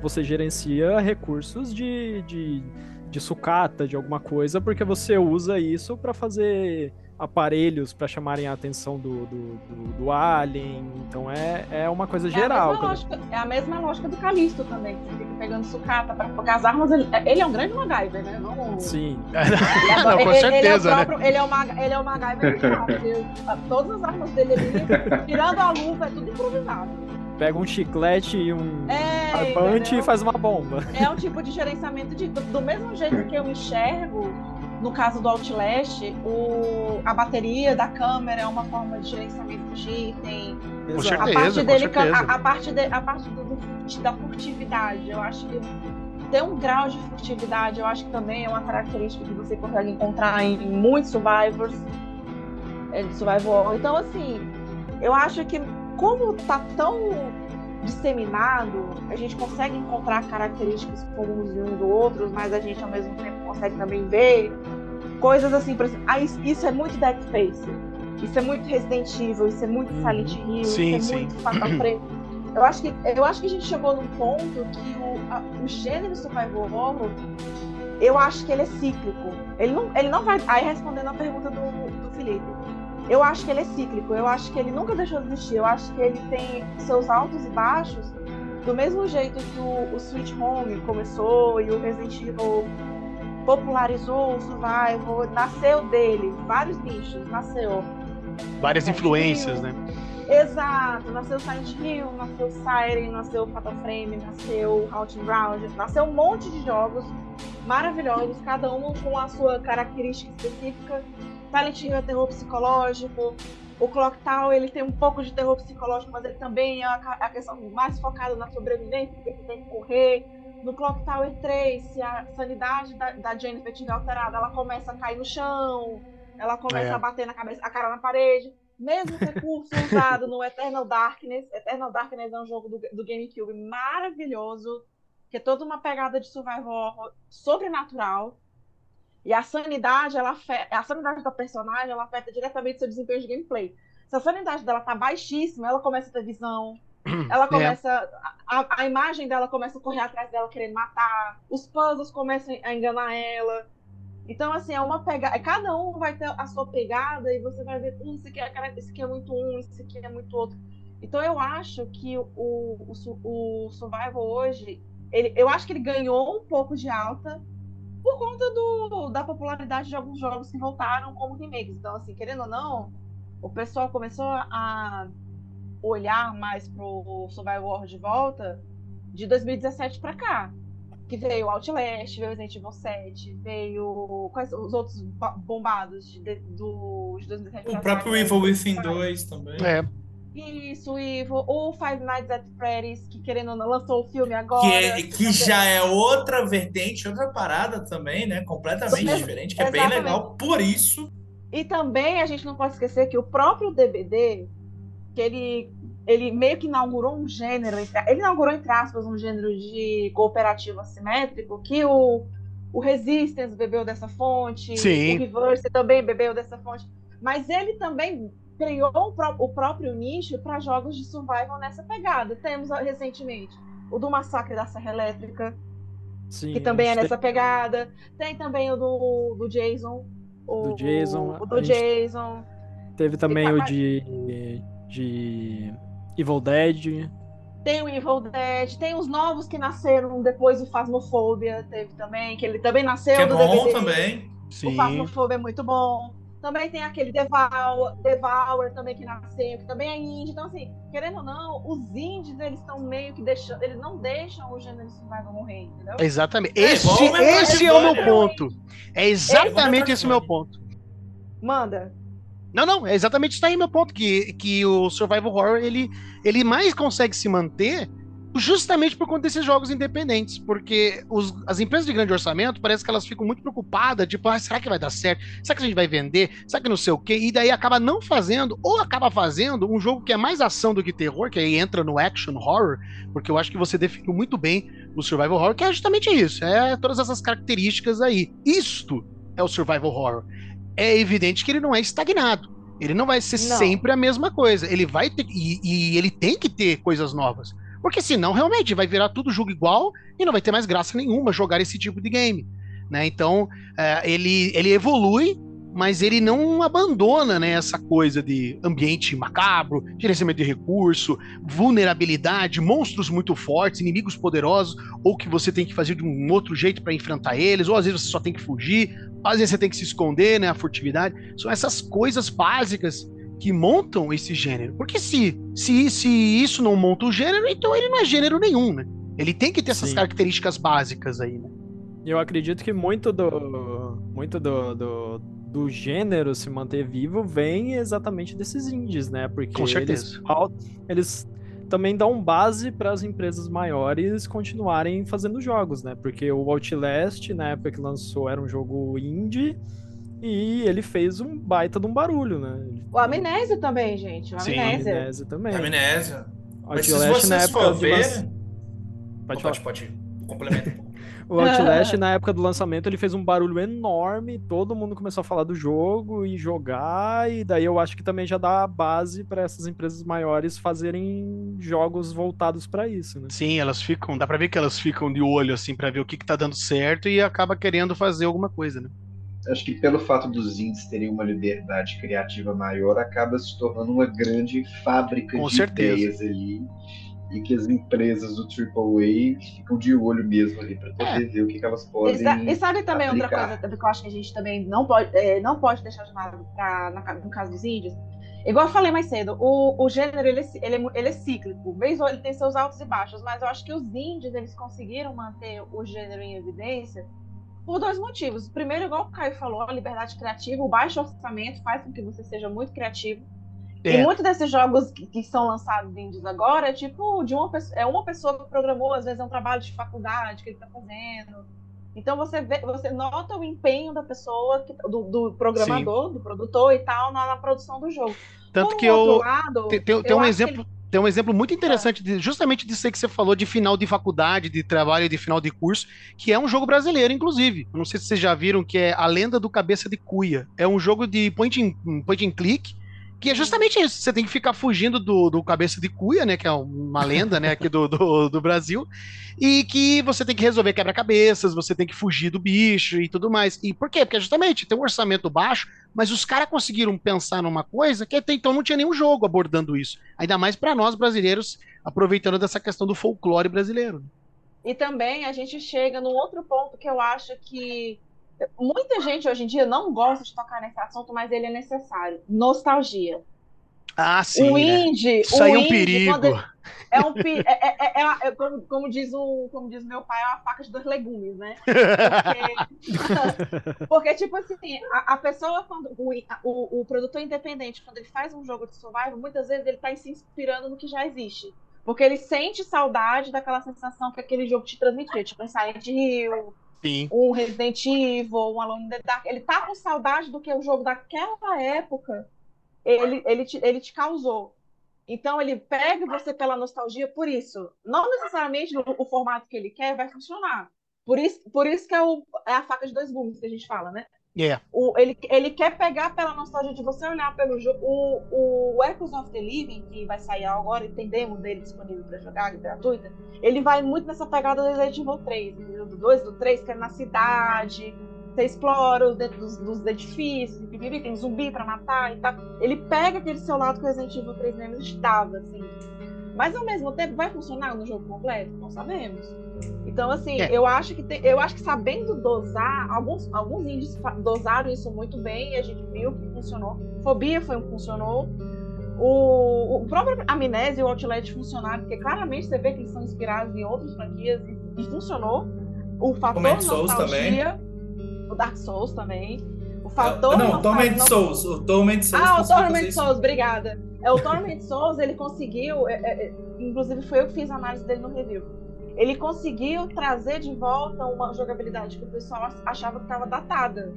você gerencia recursos de, de, de sucata, de alguma coisa, porque você usa isso para fazer aparelhos para chamarem a atenção do, do, do, do alien. Então é, é uma coisa É a, geral. quando- lógica, é a mesma lógica do Calisto também, que você fica pegando sucata, pra, porque as armas. Ele, ele é um grande MacGyver, né? Não, Sim. Ele é- Não, com ele- ele certeza, é o né? próprio, Ele é o, Maga- ele é o MacGyver porque Todas as armas dele ali, tirando a luva, é tudo improvisado. Pega um chiclete e um É, barbante e faz uma bomba. É um tipo de gerenciamento de. Do, do mesmo jeito que eu enxergo, no caso do Outlast, o, a bateria da câmera é uma forma de gerenciamento de item. Com Exato. A certeza, parte dele, certeza. a, a parte, de, a parte do, do- da furtividade, eu acho que ter um grau de furtividade, eu acho que também é uma característica que você consegue encontrar em muitos survivors, é, de survival. Então, assim, eu acho que como tá tão disseminado, a gente consegue encontrar características comuns de um do outro, mas a gente ao mesmo tempo consegue também ver coisas assim, por exemplo, ah, isso, é muito Dead Space, isso é muito Resident Evil, isso é muito Uhum. Silent Hill, Sim, isso sim. é muito Fatal Frame. Eu acho que eu acho que a gente chegou num ponto que o, a- o gênero survival horror, eu acho que ele é cíclico. Ele não, ele não vai. Aí respondendo a pergunta do, do Felipe, eu acho que ele é cíclico. Eu acho que ele nunca deixou de existir. Eu acho que ele tem seus altos e baixos, do mesmo jeito que o, o Sweet Home começou e o Resident Evil popularizou o survival, nasceu dele, vários nichos, nasceu. Várias influências, né? Exato, nasceu Silent Hill, nasceu Siren, nasceu Fatal Frame, nasceu Haunting Ground, nasceu um monte de jogos maravilhosos, cada um com a sua característica específica. Silent Hill é terror psicológico, o Clock Tower ele tem um pouco de terror psicológico, mas ele também é a questão mais focada na sobrevivência, porque você tem que correr. No Clock Tower 3, se a sanidade da, da Jennifer estiver alterada, ela começa a cair no chão, ela começa é. a bater na cabeça, a cara na parede. Mesmo recurso usado no Eternal Darkness. Eternal Darkness é um jogo do, do GameCube maravilhoso, que é toda uma pegada de survival horror sobrenatural. E a sanidade, ela afeta, a sanidade da personagem, ela afeta diretamente seu desempenho de gameplay. Se a sanidade dela tá baixíssima, ela começa a ter visão, ela é. começa. É. A, a, imagem dela começa a correr atrás dela querendo matar. Os puzzles começam a enganar ela. Então, assim, é uma pegada. Cada um vai ter a sua pegada e você vai ver, hum, esse aqui é, esse aqui é muito um, esse aqui é muito outro. Então eu acho que o, o, o Survival hoje, ele, eu acho que ele ganhou um pouco de alta por conta do, da popularidade de alguns jogos que voltaram como remakes. Então, assim, querendo ou não, o pessoal começou a olhar mais pro Survival Horror de volta de 2017 para cá. Que veio Outlast, veio Resident Evil 7, veio. Quais os outros bombados de, do, de 2017? O próprio Evil Within 2 também. É. Isso, o Evil, o Five Nights at Freddy's, que querendo ou não, lançou o filme agora. Que, é, que já é outra vertente, outra parada também, né? Completamente é, diferente, que é exatamente. bem legal por isso. E também a gente não pode esquecer que o próprio DBD, que ele, ele meio que inaugurou um gênero, ele inaugurou, entre aspas, um gênero de cooperativo assimétrico, que o, o Resistance bebeu dessa fonte, Sim. o Reverse também bebeu dessa fonte. Mas ele também criou o próprio nicho para jogos de survival nessa pegada. Temos recentemente o do Massacre da Serra Elétrica, Sim, que também é nessa tem... pegada. Tem também o do, do Jason. O, do Jason. O do Jason. Teve também o de, de Evil Dead. Tem o Evil Dead, tem os novos que nasceram depois do Phasmophobia, teve também, que ele também nasceu que é do bom DVD. também. Sim. O Phasmophobia é muito bom. Também tem aquele Devour, Devour também que nasceu, que também é indie. Então, assim, querendo ou não, os indies, eles estão meio que deixando. Eles não deixam o gênero survival morrer, entendeu? Exatamente. É, esse, é, esse é o meu ponto. É exatamente esse o meu ponto. Manda. Não, não, é exatamente isso aí meu ponto, que, que o Survival Horror, ele, ele mais consegue se manter justamente por conta desses jogos independentes, porque os, as empresas de grande orçamento parece que elas ficam muito preocupadas, tipo, ah, será que vai dar certo? Será que a gente vai vender? Será que não sei o quê? E daí acaba não fazendo, ou acaba fazendo um jogo que é mais ação do que terror, que aí entra no action horror, porque eu acho que você definiu muito bem o survival horror, que é justamente isso, é todas essas características aí. Isto é o survival horror. É evidente que ele não é estagnado. Ele não vai ser não. sempre a mesma coisa. Ele vai ter. E, e ele tem que ter coisas novas. Porque senão, realmente, vai virar tudo jogo igual e não vai ter mais graça nenhuma jogar esse tipo de game. Né? Então, é, ele, ele evolui, mas ele não abandona né, essa coisa de ambiente macabro, gerenciamento de recurso, vulnerabilidade, monstros muito fortes, inimigos poderosos, ou que você tem que fazer de um outro jeito para enfrentar eles, ou às vezes você só tem que fugir, às vezes você tem que se esconder, né, a furtividade. São essas coisas básicas que montam esse gênero. Porque se, se, se isso não monta o gênero, então ele não é gênero nenhum, né? Ele tem que ter essas Sim. características básicas aí, né? Eu acredito que muito do muito do, do, do, gênero se manter vivo vem exatamente desses indies, né? Porque Com certeza. Eles, eles também dão base para as empresas maiores continuarem fazendo jogos, né? Porque o Outlast, na época que lançou, era um jogo indie e ele fez um baita de um barulho, né? O Amnésia também, gente. O Amnésia. Sim, Amnésia também. Amnésia. Mas se vocês na época for ver... Lança... Pode, pode, pode. Complementa. O Outlast, na época do lançamento, ele fez um barulho enorme, todo mundo começou a falar do jogo e jogar, e daí eu acho que também já dá a base para essas empresas maiores fazerem jogos voltados para isso, né? Sim, elas ficam, dá para ver que elas ficam de olho assim para ver o que que tá dando certo e acaba querendo fazer alguma coisa, né? acho que pelo fato dos indies terem uma liberdade criativa maior, acaba se tornando uma grande fábrica Com de certeza. ideias ali. E que as empresas do AAA ficam de olho mesmo ali para poder é. ver o que, que, elas podem. E, e sabe também aplicar. outra coisa que eu acho que a gente também não pode, é, não pode deixar de lado pra, na, no caso dos índios? Igual eu falei mais cedo, o, o gênero ele, ele, é, ele é cíclico, vez ele tem seus altos e baixos, mas eu acho que os índios eles conseguiram manter o gênero em evidência por dois motivos. Primeiro, igual o Caio falou, a liberdade criativa, o baixo orçamento faz com que você seja muito criativo. É. E muitos desses jogos que, que, são lançados indies agora é tipo de uma pessoa, é uma pessoa que programou, às vezes é um trabalho de faculdade que ele está fazendo. Então você vê, você nota o empenho da pessoa, que, do, do, programador, Sim. do produtor e tal, na, na, produção do jogo. Tanto Por que eu, lado, tem, tem, tem um exemplo. Ele... Tem um exemplo muito interessante, de, justamente disso aí que você falou, de final de faculdade, de trabalho de final de curso, que é um jogo brasileiro, inclusive. Não sei se vocês já viram, que é A Lenda do Cabeça de Cuia. É um jogo de point and, point and click, que é justamente isso. Você tem que ficar fugindo do, do cabeça de cuia, né? Que é uma lenda, né? Aqui do, do, do Brasil. E que você tem que resolver quebra-cabeças, você tem que fugir do bicho e tudo mais. E por quê? Porque justamente tem um orçamento baixo, mas os caras conseguiram pensar numa coisa que até então não tinha nenhum jogo abordando isso. Ainda mais para nós brasileiros, aproveitando dessa questão do folclore brasileiro. E também a gente chega num outro ponto que eu acho que Muita gente hoje em dia não gosta de tocar nesse assunto, mas ele é necessário. Nostalgia. Ah, sim. O né? indie. Né? Isso aí é um perigo. É um é, é, é, é, como, como, diz o, como diz meu pai, é uma faca de dois legumes, né? Porque, porque tipo assim, a, a pessoa, quando o, o, o, produtor independente, quando ele faz um jogo de survival, muitas vezes ele está se inspirando no que já existe. Porque ele sente saudade daquela sensação que aquele jogo te transmitia, tipo em Silent Hill, Sim. um Resident Evil, um Alone in the Dark. Ele tá com saudade do que o jogo daquela época ele, ele, te, ele te causou. Então ele pega você pela nostalgia por isso. Não necessariamente no, o formato que ele quer vai funcionar. Por isso, por isso que é, o, é a faca de dois gumes que a gente fala, né? Yeah. O, ele, ele quer pegar pela nostalgia de você olhar pelo jogo. O, o Echoes of the Living, que vai sair agora e tem demo dele disponível para jogar, gratuita, ele vai muito nessa pegada do Resident Evil 3, do 2, do 3, que é na cidade, você explora dentro dos, dos edifícios, tem zumbi para matar e tal. Ele pega aquele seu lado que o Resident Evil 3 mesmo estava, assim. Mas ao mesmo tempo, vai funcionar no jogo completo? Não sabemos. Então, assim, é. eu acho que tem, eu acho que sabendo dosar, alguns, alguns índios dosaram isso muito bem e a gente viu que funcionou. Fobia foi um que funcionou. O, o próprio Amnésia e o Outlast funcionaram, porque claramente você vê que eles são inspirados em outras franquias e, e funcionou. O fator Torment nostalgia, também. o Dark Souls também. O fator Não, Torment Souls, o Torment Souls. Ah, o Torment Souls, obrigada. É, o Torment Souls, ele conseguiu, é, é, é, inclusive foi eu que fiz a análise dele no review ele conseguiu trazer de volta uma jogabilidade que o pessoal achava que estava datada.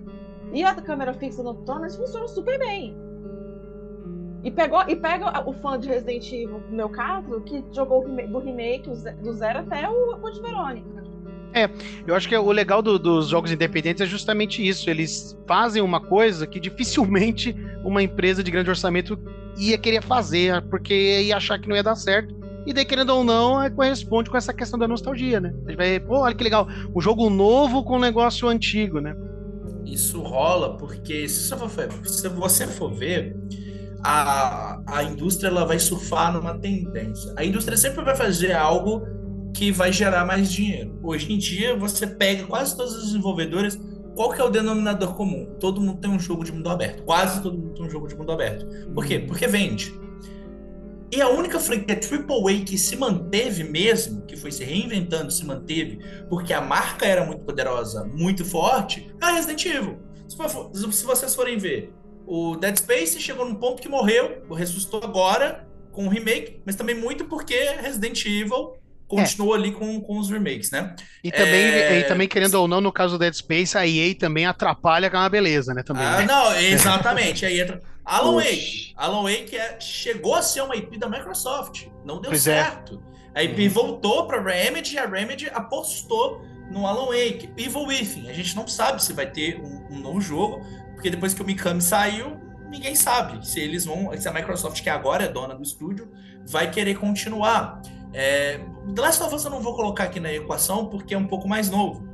E a câmera fixa no Torment funciona super bem. E, pegou, e pega o fã de Resident Evil, no meu caso, que jogou do remake do zero até o Code Verônica. É, eu acho que o legal do, dos jogos independentes é justamente isso. Eles fazem uma coisa que dificilmente uma empresa de grande orçamento ia querer fazer, porque ia achar que não ia dar certo. E daí, querendo ou não, é, corresponde com essa questão da nostalgia, né? A gente vai, pô, olha que legal, um jogo novo com um negócio antigo, né? Isso rola porque, se você for ver, a, a indústria ela vai surfar numa tendência. A indústria sempre vai fazer algo que vai gerar mais dinheiro. Hoje em dia, você pega quase todos os desenvolvedores, qual que é o denominador comum? Todo mundo tem um jogo de mundo aberto. Quase todo mundo tem um jogo de mundo aberto. Por quê? Porque vende. E a única franquia AAA que se manteve mesmo, que foi se reinventando, se manteve, porque a marca era muito poderosa, muito forte, é a Resident Evil. Se, vocês forem ver, o Dead Space chegou num ponto que morreu, ressuscitou agora com o remake, mas também muito porque Resident Evil continuou é. ali com, com os remakes, né? E também, é... e também, querendo ou não, no caso do Dead Space, a EA também atrapalha com uma beleza, né? Também, ah, né? não, exatamente. aí entra. Alan Wake. Alan Wake é, chegou a ser uma IP da Microsoft. Não deu pois é. certo. É. A IP uhum. voltou para Remedy e a Remedy apostou no Alan Wake. Evil Within. A gente não sabe se vai ter um, um novo jogo, porque depois que o Mikami saiu, ninguém sabe se eles vão. Se a Microsoft, que agora é dona do estúdio, vai querer continuar. É, The Last of Us eu não vou colocar aqui na equação porque é um pouco mais novo.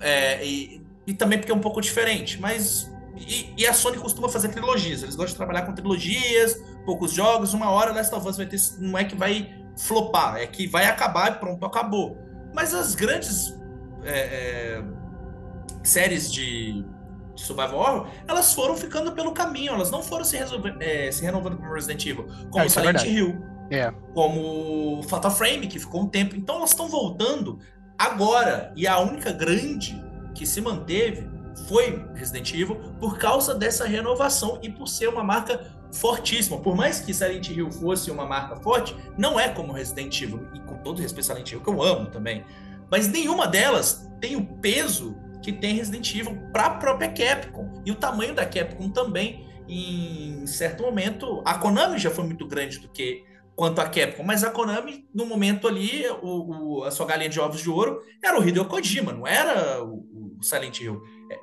É, e, e também porque é um pouco diferente. Mas e, e, a Sony costuma fazer trilogias. Eles gostam de trabalhar com trilogias, poucos jogos. Uma hora Last of Us vai ter. Não é que vai flopar, é que vai acabar e pronto, acabou. Mas as grandes é, é, séries de, de, Survival Horror, elas foram ficando pelo caminho. Elas não foram se, resolver, é, se renovando como Resident Evil. Como é, Silent Hill. É. Como Fatal Frame, que ficou um tempo. Então elas estão voltando agora. E a única grande que se manteve foi Resident Evil por causa dessa renovação e por ser uma marca fortíssima. Por mais que Silent Hill fosse uma marca forte, não é como Resident Evil. E com todo respeito Silent Hill, que eu amo também. Mas nenhuma delas tem o peso que tem Resident Evil para a própria Capcom. E o tamanho da Capcom também, em certo momento. A Konami já foi muito grande do que quanto a Capcom, mas a Konami, no momento ali, o, o, a sua galinha de ovos de ouro era o Hideo Kojima, não era o, o Silent Hill.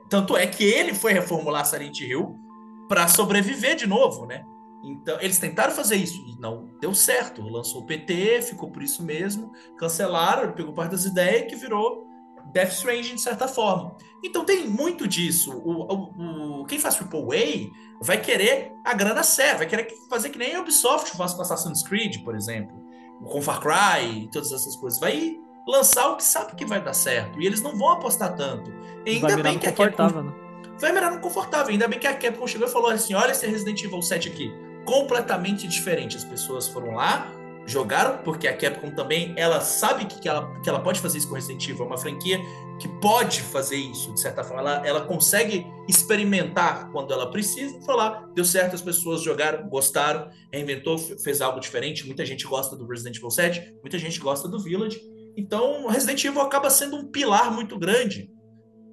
Tanto é que ele foi reformular Silent Hill para sobreviver de novo, né? Então, eles tentaram fazer isso e não deu certo. Lançou o PT, ficou por isso mesmo, cancelaram, pegou parte das ideias que virou Death Stranding de certa forma. Então tem muito disso. O, o, o quem faz Triple A vai querer a grana certa, vai querer fazer que nem a Ubisoft faz com Assassin's Creed, por exemplo, com Far Cry e todas essas coisas. Vai lançar o que sabe que vai dar certo. E eles não vão apostar tanto. E ainda bem que a Capcom... Né? Vai mirar no confortável. Ainda bem que a Capcom chegou e falou assim, olha esse Resident Evil 7 aqui. Completamente diferente. As pessoas foram lá, jogaram, porque a Capcom também, ela sabe que, que, ela, que ela pode fazer isso com Resident Evil. É uma franquia que pode fazer isso, de certa forma. Ela, ela consegue experimentar quando ela precisa. Foi lá, deu certo, as pessoas jogaram, gostaram, reinventou, fez algo diferente. Muita gente gosta do Resident Evil 7, muita gente gosta do Village. Então, Resident Evil acaba sendo um pilar muito grande.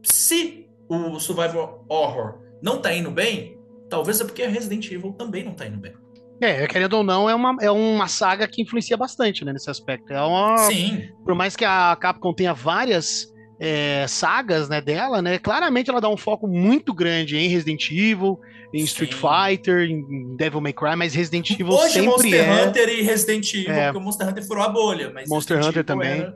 Se o Survival Horror não tá indo bem, talvez é porque Resident Evil também não tá indo bem. É, querendo ou não, é uma, é uma saga que influencia bastante, né, nesse aspecto. É uma, Sim. Por mais que a Capcom tenha várias é, sagas, né, dela, né, claramente ela dá um foco muito grande em Resident Evil, em Street Fighter, em Devil May Cry, mas Resident Evil Hoje, sempre Monster é... Hunter e Resident Evil, é... porque o Monster Hunter furou a bolha, mas Monster Resident Hunter também. Era...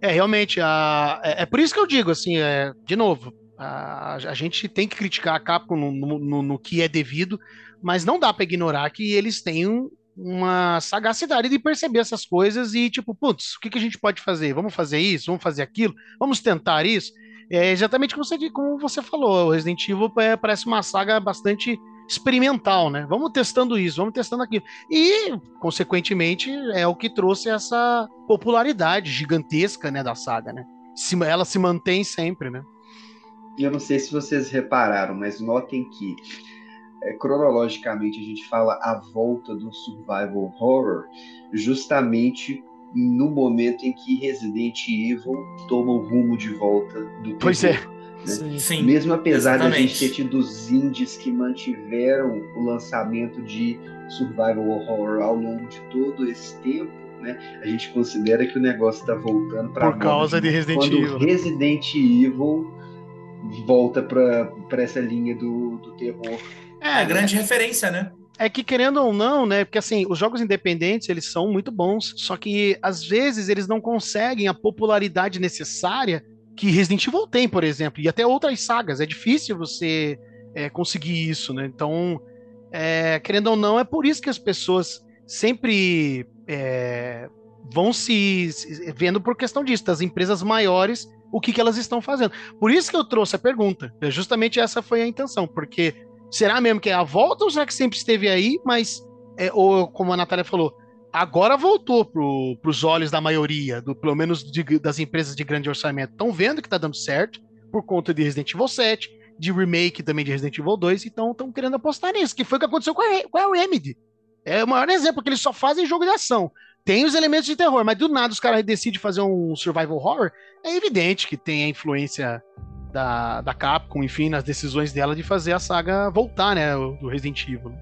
É, realmente, a... é, é, por isso que eu digo, assim, é, de novo, a, a gente tem que criticar a Capcom no, no, no, no que é devido, mas não dá para ignorar que eles têm um, uma sagacidade de perceber essas coisas e, tipo, putz, o que, que a gente pode fazer? Vamos fazer isso? Vamos fazer aquilo? Vamos tentar isso? É exatamente como você, como você falou, o Resident Evil é, parece uma saga bastante experimental, né? Vamos testando isso, vamos testando aquilo. E, consequentemente, é o que trouxe essa popularidade gigantesca, né, da saga, né? ela se mantém sempre, né? Eu não sei se vocês repararam, mas notem que é, cronologicamente a gente fala a volta do survival horror justamente no momento em que Resident Evil toma o rumo de volta do Pois é. Né? Sim, Mesmo apesar exatamente. da gente ter tido os indies que mantiveram o lançamento de survival horror ao longo de todo esse tempo, né? A gente considera que o negócio está voltando para por causa de Resident quando Evil. Resident Evil volta para essa linha do, do terror é, a grande referência, né? É que querendo ou não, né? Porque assim, os jogos independentes eles são muito bons, só que às vezes eles não conseguem a popularidade necessária que Resident Evil tem, por exemplo, e até outras sagas. É difícil você é, conseguir isso, né? Então, é, querendo ou não, é por isso que as pessoas sempre é, vão se, se, vendo por questão disso, das empresas maiores, o que, que elas estão fazendo. Por isso que eu trouxe a pergunta. Justamente essa foi a intenção, porque Será mesmo que é a volta ou será que sempre esteve aí, mas, é, ou como a Natália falou, agora voltou para os olhos da maioria, do, pelo menos de, das empresas de grande orçamento, estão vendo que está dando certo por conta de Resident Evil 7, de remake também de Resident Evil 2, então estão querendo apostar nisso, que foi o que aconteceu com a, com a Remedy. É o maior exemplo, que eles só fazem jogo de ação. Tem os elementos de terror, mas do nada os caras decidem fazer um survival horror. É evidente que tem a influência da, da Capcom, enfim, nas decisões dela de fazer a saga voltar, né, do Resident Evil.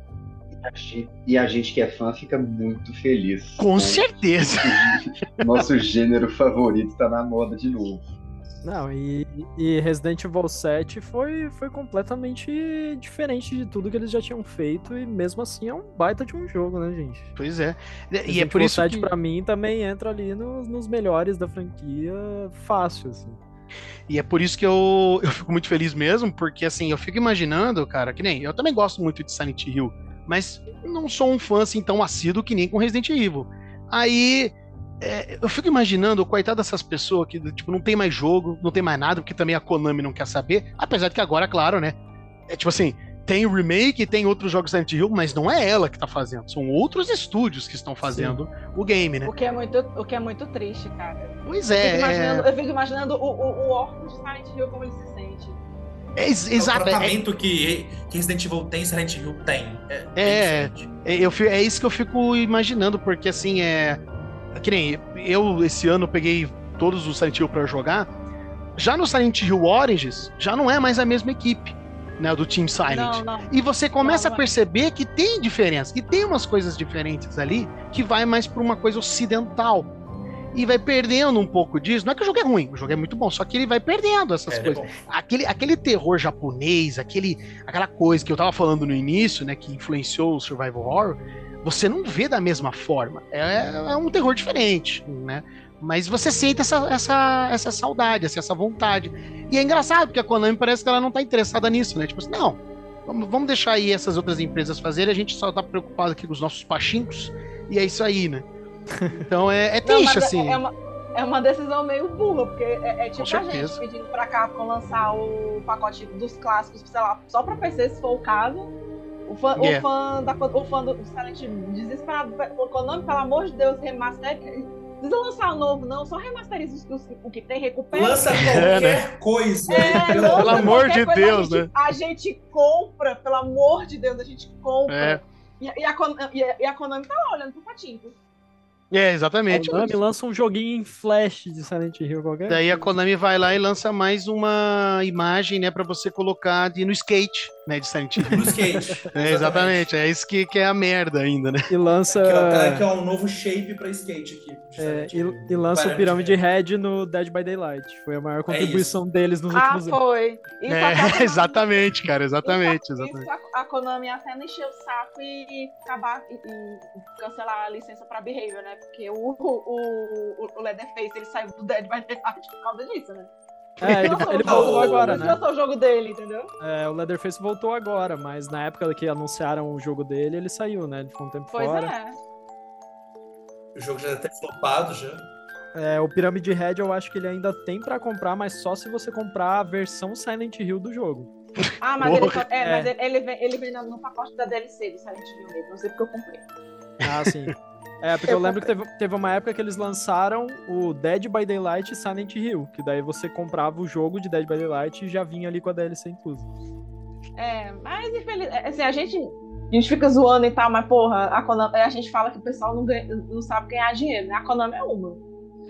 E a gente que é fã fica muito feliz. Com né? certeza. Nosso gênero favorito está na moda de novo. Não, e, e, Resident Evil 7 foi, foi completamente diferente de tudo que eles já tinham feito, e mesmo assim é um baita de um jogo, né, gente? Pois é. Resident e é por Evil isso 7 que... pra mim também entra ali nos, nos melhores da franquia fácil, assim. E é por isso que eu, eu fico muito feliz mesmo, porque assim, eu fico imaginando, cara, que nem eu também gosto muito de Silent Hill, mas não sou um fã assim tão assíduo que nem com Resident Evil. Aí é, eu fico imaginando, coitado dessas pessoas que tipo, não tem mais jogo, não tem mais nada, porque também a Konami não quer saber, apesar de que agora, claro, né? É tipo assim, tem o remake, tem outros jogos Silent Hill, mas não é ela que tá fazendo. São outros estúdios que estão fazendo o game, né? O que é muito, o que é muito triste, cara. Pois Eu é. fico imaginando, é, eu fico imaginando o, o, o órfão de Silent Hill como ele se sente. é ex- É o exato. é- tratamento que, que Resident Evil tem, Silent Hill tem. É, É. É, eu, é isso que eu fico imaginando, porque assim, é. Que nem eu, esse ano, peguei todos os Silent Hill pra jogar. Já no Silent Hill Origins, já não é mais a mesma equipe, né? Do Team Silent. Não, não. E você começa Não, a não é. perceber que tem diferença, que tem umas coisas diferentes ali, que vai mais pra uma coisa ocidental. E vai perdendo um pouco disso. Não é que o jogo é ruim, o jogo é muito bom, só que ele vai perdendo essas É, coisas é aquele, aquele terror japonês, aquele, aquela coisa que eu tava falando no início, né, que influenciou o survival horror, você não vê da mesma forma. É, é um terror diferente, né? Mas você sente essa, essa, essa saudade, assim, essa vontade. E é engraçado, porque a Konami parece que ela não tá interessada nisso, né? Tipo assim, não, vamos, vamos deixar aí essas outras empresas fazerem, a gente só tá preocupado aqui com os nossos pachincos, e é isso aí, né? Então é, é Não, triste, mas é- assim. É uma, é uma decisão meio burra, porque é, é tipo a certeza. gente pedindo pra Capcom lançar o pacote dos clássicos, sei lá, só pra PC, se for o caso. O fã, Yeah. o fã, da, o fã do Silent desesperado pelo Konami, pelo amor de Deus, remaster. Não precisa lançar o novo, não, só remasteriza o que tem, recupera. Lança qualquer coisa. É, pelo amor de coisa, Deus, a gente, né? A gente compra, pelo amor de Deus, a gente compra. É. E, e a, e a- e a Konami tá lá olhando pro patinho. É, exatamente. A Konami lança um joguinho em flash de Silent Hill qualquer. Daí a. Konami vai lá e lança mais uma imagem, né, para você colocar de, no skate, né, de Silent Hill. É, exatamente, é isso que, que é a merda ainda, né? E lança. Que é, que é um novo shape pra skate aqui. é, e, e lança o Parâmetro Pyramid de- Head no Dead by Daylight. Foi a maior contribuição deles nos Ah, últimos anos. foi. Isso É, exatamente, cara, exatamente, Isso, exatamente. isso a, a Konami até não encheu o saco e acabar e, e cancelar a licença pra Behavior, né? Porque o, o, o, o Leatherface ele saiu do Dead by Daylight por causa disso, né? É, ele, lançou ele voltou agora, ele né? lançou o jogo dele, entendeu? É, o Leatherface voltou agora, mas na época que anunciaram o jogo dele, ele saiu, né? Ele ficou um tempo Pois fora. é. O jogo já deve ter flopado já. É, o Pyramid Head eu acho que ele ainda tem pra comprar, mas só se você comprar a versão Silent Hill do jogo. Ah, mas, ele, é, É. mas ele, ele vem, ele vem no pacote da DLC do Silent Hill mesmo. Não sei porque eu comprei. Ah, sim. É, porque eu, Eu lembro que teve, teve uma época que eles lançaram o Dead by Daylight e Silent Hill, que daí você comprava o jogo de Dead by Daylight e já vinha ali com a DLC inclusa. É, mas infelizmente, assim, a gente, a gente fica zoando e tal, mas porra, a, Konami, a gente fala que o pessoal não, ganha- não sabe ganhar dinheiro, né? A Konami é uma.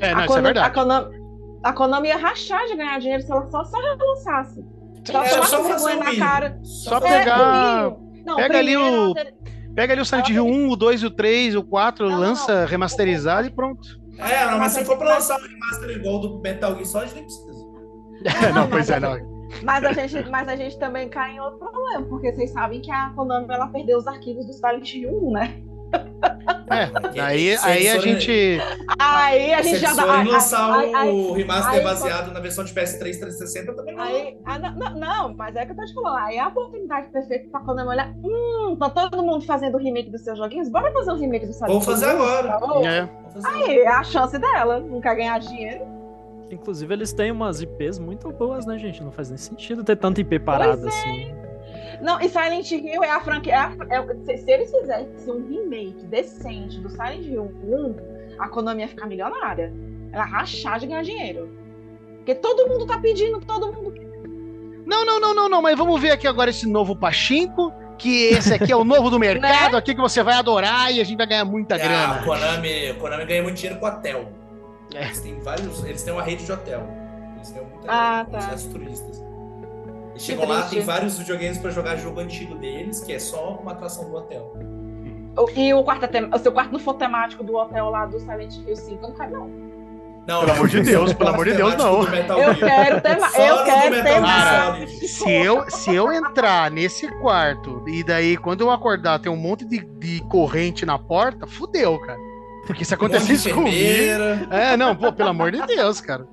É, não, a, isso é Konami, a, verdade. Konami, a Konami ia rachar de ganhar dinheiro se ela só, só relançasse. Só É, tomasse só vergonha fazer o na cara. Só É, pegar- mínimo. Não, pega ali o- ter- Pega ali o Silent Hill tem- 1, o 2, o 3, o 4, Não, lança não. remasterizado e pronto. É, não, mas se for pra lançar um remaster igual do Metal Gear Solid, nem precisa. Não, pois mas é, a não. Mas a, gente, mas a gente também cai em outro problema, porque vocês sabem que a Konami ela perdeu os arquivos do Silent Hill 1, né? É, aí, aí a gente. Aí a Se gente já dá. aí- lançar aí- aí- o remaster aí- baseado na versão de PS3 360, também não. Aí, ah, não, não, não, mas é que eu tô te falando. Aí é a oportunidade perfeita pra quando eu olhar. Hum, tá todo mundo fazendo o remake dos seus joguinhos? Bora fazer um remake do Silent Vou fazer 1, agora. tá? É, Vou fazer agora. Aí é a chance dela. Não quer ganhar dinheiro. Inclusive, eles têm umas IPs muito boas, né, gente? Não faz nem sentido ter tanta IP parada Pois é. assim. Não, e Silent Hill é a franquia. é a- é- se, eles fizessem um remake decente do Silent Hill 1, a Konami ia ficar milionária. Ela ia rachar de ganhar dinheiro. Porque todo mundo tá pedindo, todo mundo Não, não, não, não, não, mas vamos ver aqui agora esse novo Pachinko, que esse aqui é o novo do mercado, aqui que você vai adorar e a gente vai ganhar muita É, a grana. Konami, a Konami ganha muito dinheiro com hotel. É. Eles têm vários. Eles têm uma rede de hotel. Eles ganham muita Ah, grana tá. turistas. Eles chegam lá, triste. tem vários videogames pra jogar jogo antigo deles, que é só uma atração do hotel. E o, quarto, tem- o seu quarto não for temático do hotel lá do Silent Hill 5, eu não quero, não. Não, Pelo amor de Deus, pelo amor de Deus, não. Eu quero tema, Só eu quero temático. Solid. Se eu, se eu entrar nesse quarto e daí quando eu acordar tem um monte de, de corrente na porta, fudeu, cara. Porque se Um de isso comigo. É, não, pô, pelo amor de Deus, cara.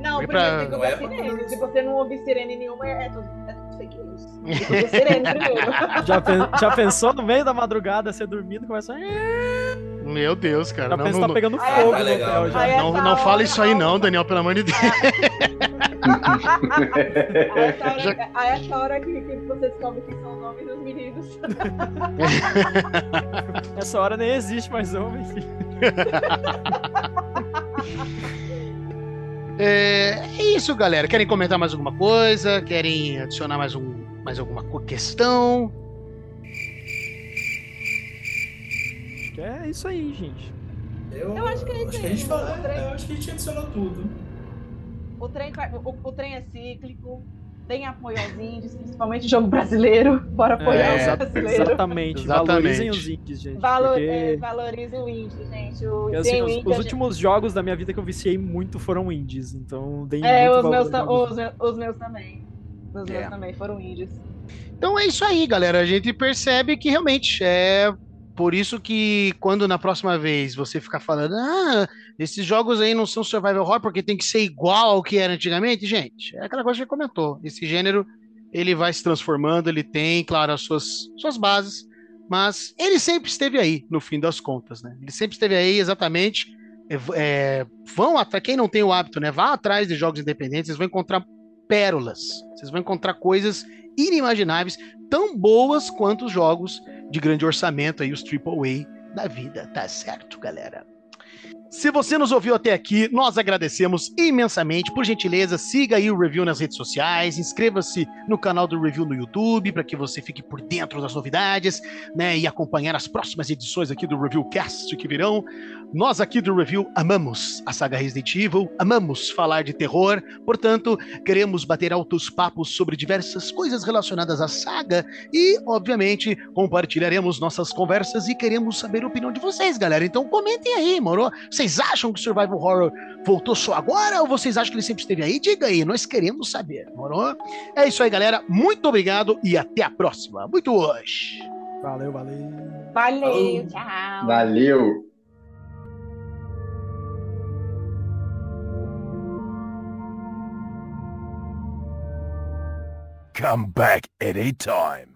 Não, pra- tem que Não é ouvir pra- sirene. Se você não ouvir sirene nenhuma, é tudo, é tudo fake news. Sirene primeiro. Já, pen- já pensou no meio da madrugada, você dormindo, começa a... Meu Deus, cara. Já não, pensa não, tá pegando Ah, é, fogo tá no legal, hotel já. Aí não, não fala isso aí não, Daniel, pelo amor de Deus. a essa hora, a essa hora que, que você descobre que são nomes dos meninos. Essa hora nem existe mais homem. É, é isso, galera. Querem comentar mais alguma coisa? Querem adicionar mais, um, mais alguma questão? É isso aí, gente. Eu, Eu acho que é isso acho que a aí. gente falou, trem- eu acho que a gente adicionou tudo. O trem, o, o trem é cíclico. Tem apoio aos índios, principalmente jogo brasileiro. Bora apoiar É, os brasileiros. exatamente. Exatamente. Valorizem os indies, gente. Valor, porque... é, valorize o índio, gente. O, assim, os, índio, os a gente- últimos jogos da minha vida que eu viciei muito foram indies, então deem É, muito os valor meus, os, meus, os meus também. Os É. meus também foram índios. Então é isso aí, galera. A gente percebe que realmente é por isso que quando na próxima vez você ficar falando, ah, esses jogos aí não são survival horror porque tem que ser igual ao que era antigamente, gente, é aquela coisa que a gente comentou. Esse gênero ele vai se transformando, ele tem, claro, as suas, suas bases, mas ele sempre esteve aí, no fim das contas, né? Ele sempre esteve aí exatamente. é, é, vão atrás, quem não tem o hábito, né? Vá atrás de jogos independentes, vocês vão encontrar pérolas, vocês vão encontrar coisas inimagináveis, tão boas quanto os jogos de grande orçamento aí, os AAA da vida, tá certo, galera? Se você nos ouviu até aqui, nós agradecemos imensamente. Por gentileza, siga aí o Review nas redes sociais, inscreva-se no canal do Review no YouTube para que você fique por dentro das novidades, né, e acompanhar as próximas edições aqui do Reviewcast que virão. Nós aqui do Review amamos a saga Resident Evil, amamos falar de terror, portanto, queremos bater altos papos sobre diversas coisas relacionadas à saga e, obviamente, compartilharemos nossas conversas e queremos saber a opinião de vocês, galera. Então comentem aí, moro? Vocês acham que Survival Horror voltou só agora ou vocês acham que ele sempre esteve aí? Diga aí, nós queremos saber, moro? É isso aí, galera. Muito obrigado e até a próxima. Muito hoje. Valeu, valeu. Valeu, tchau. Valeu! Come back any time.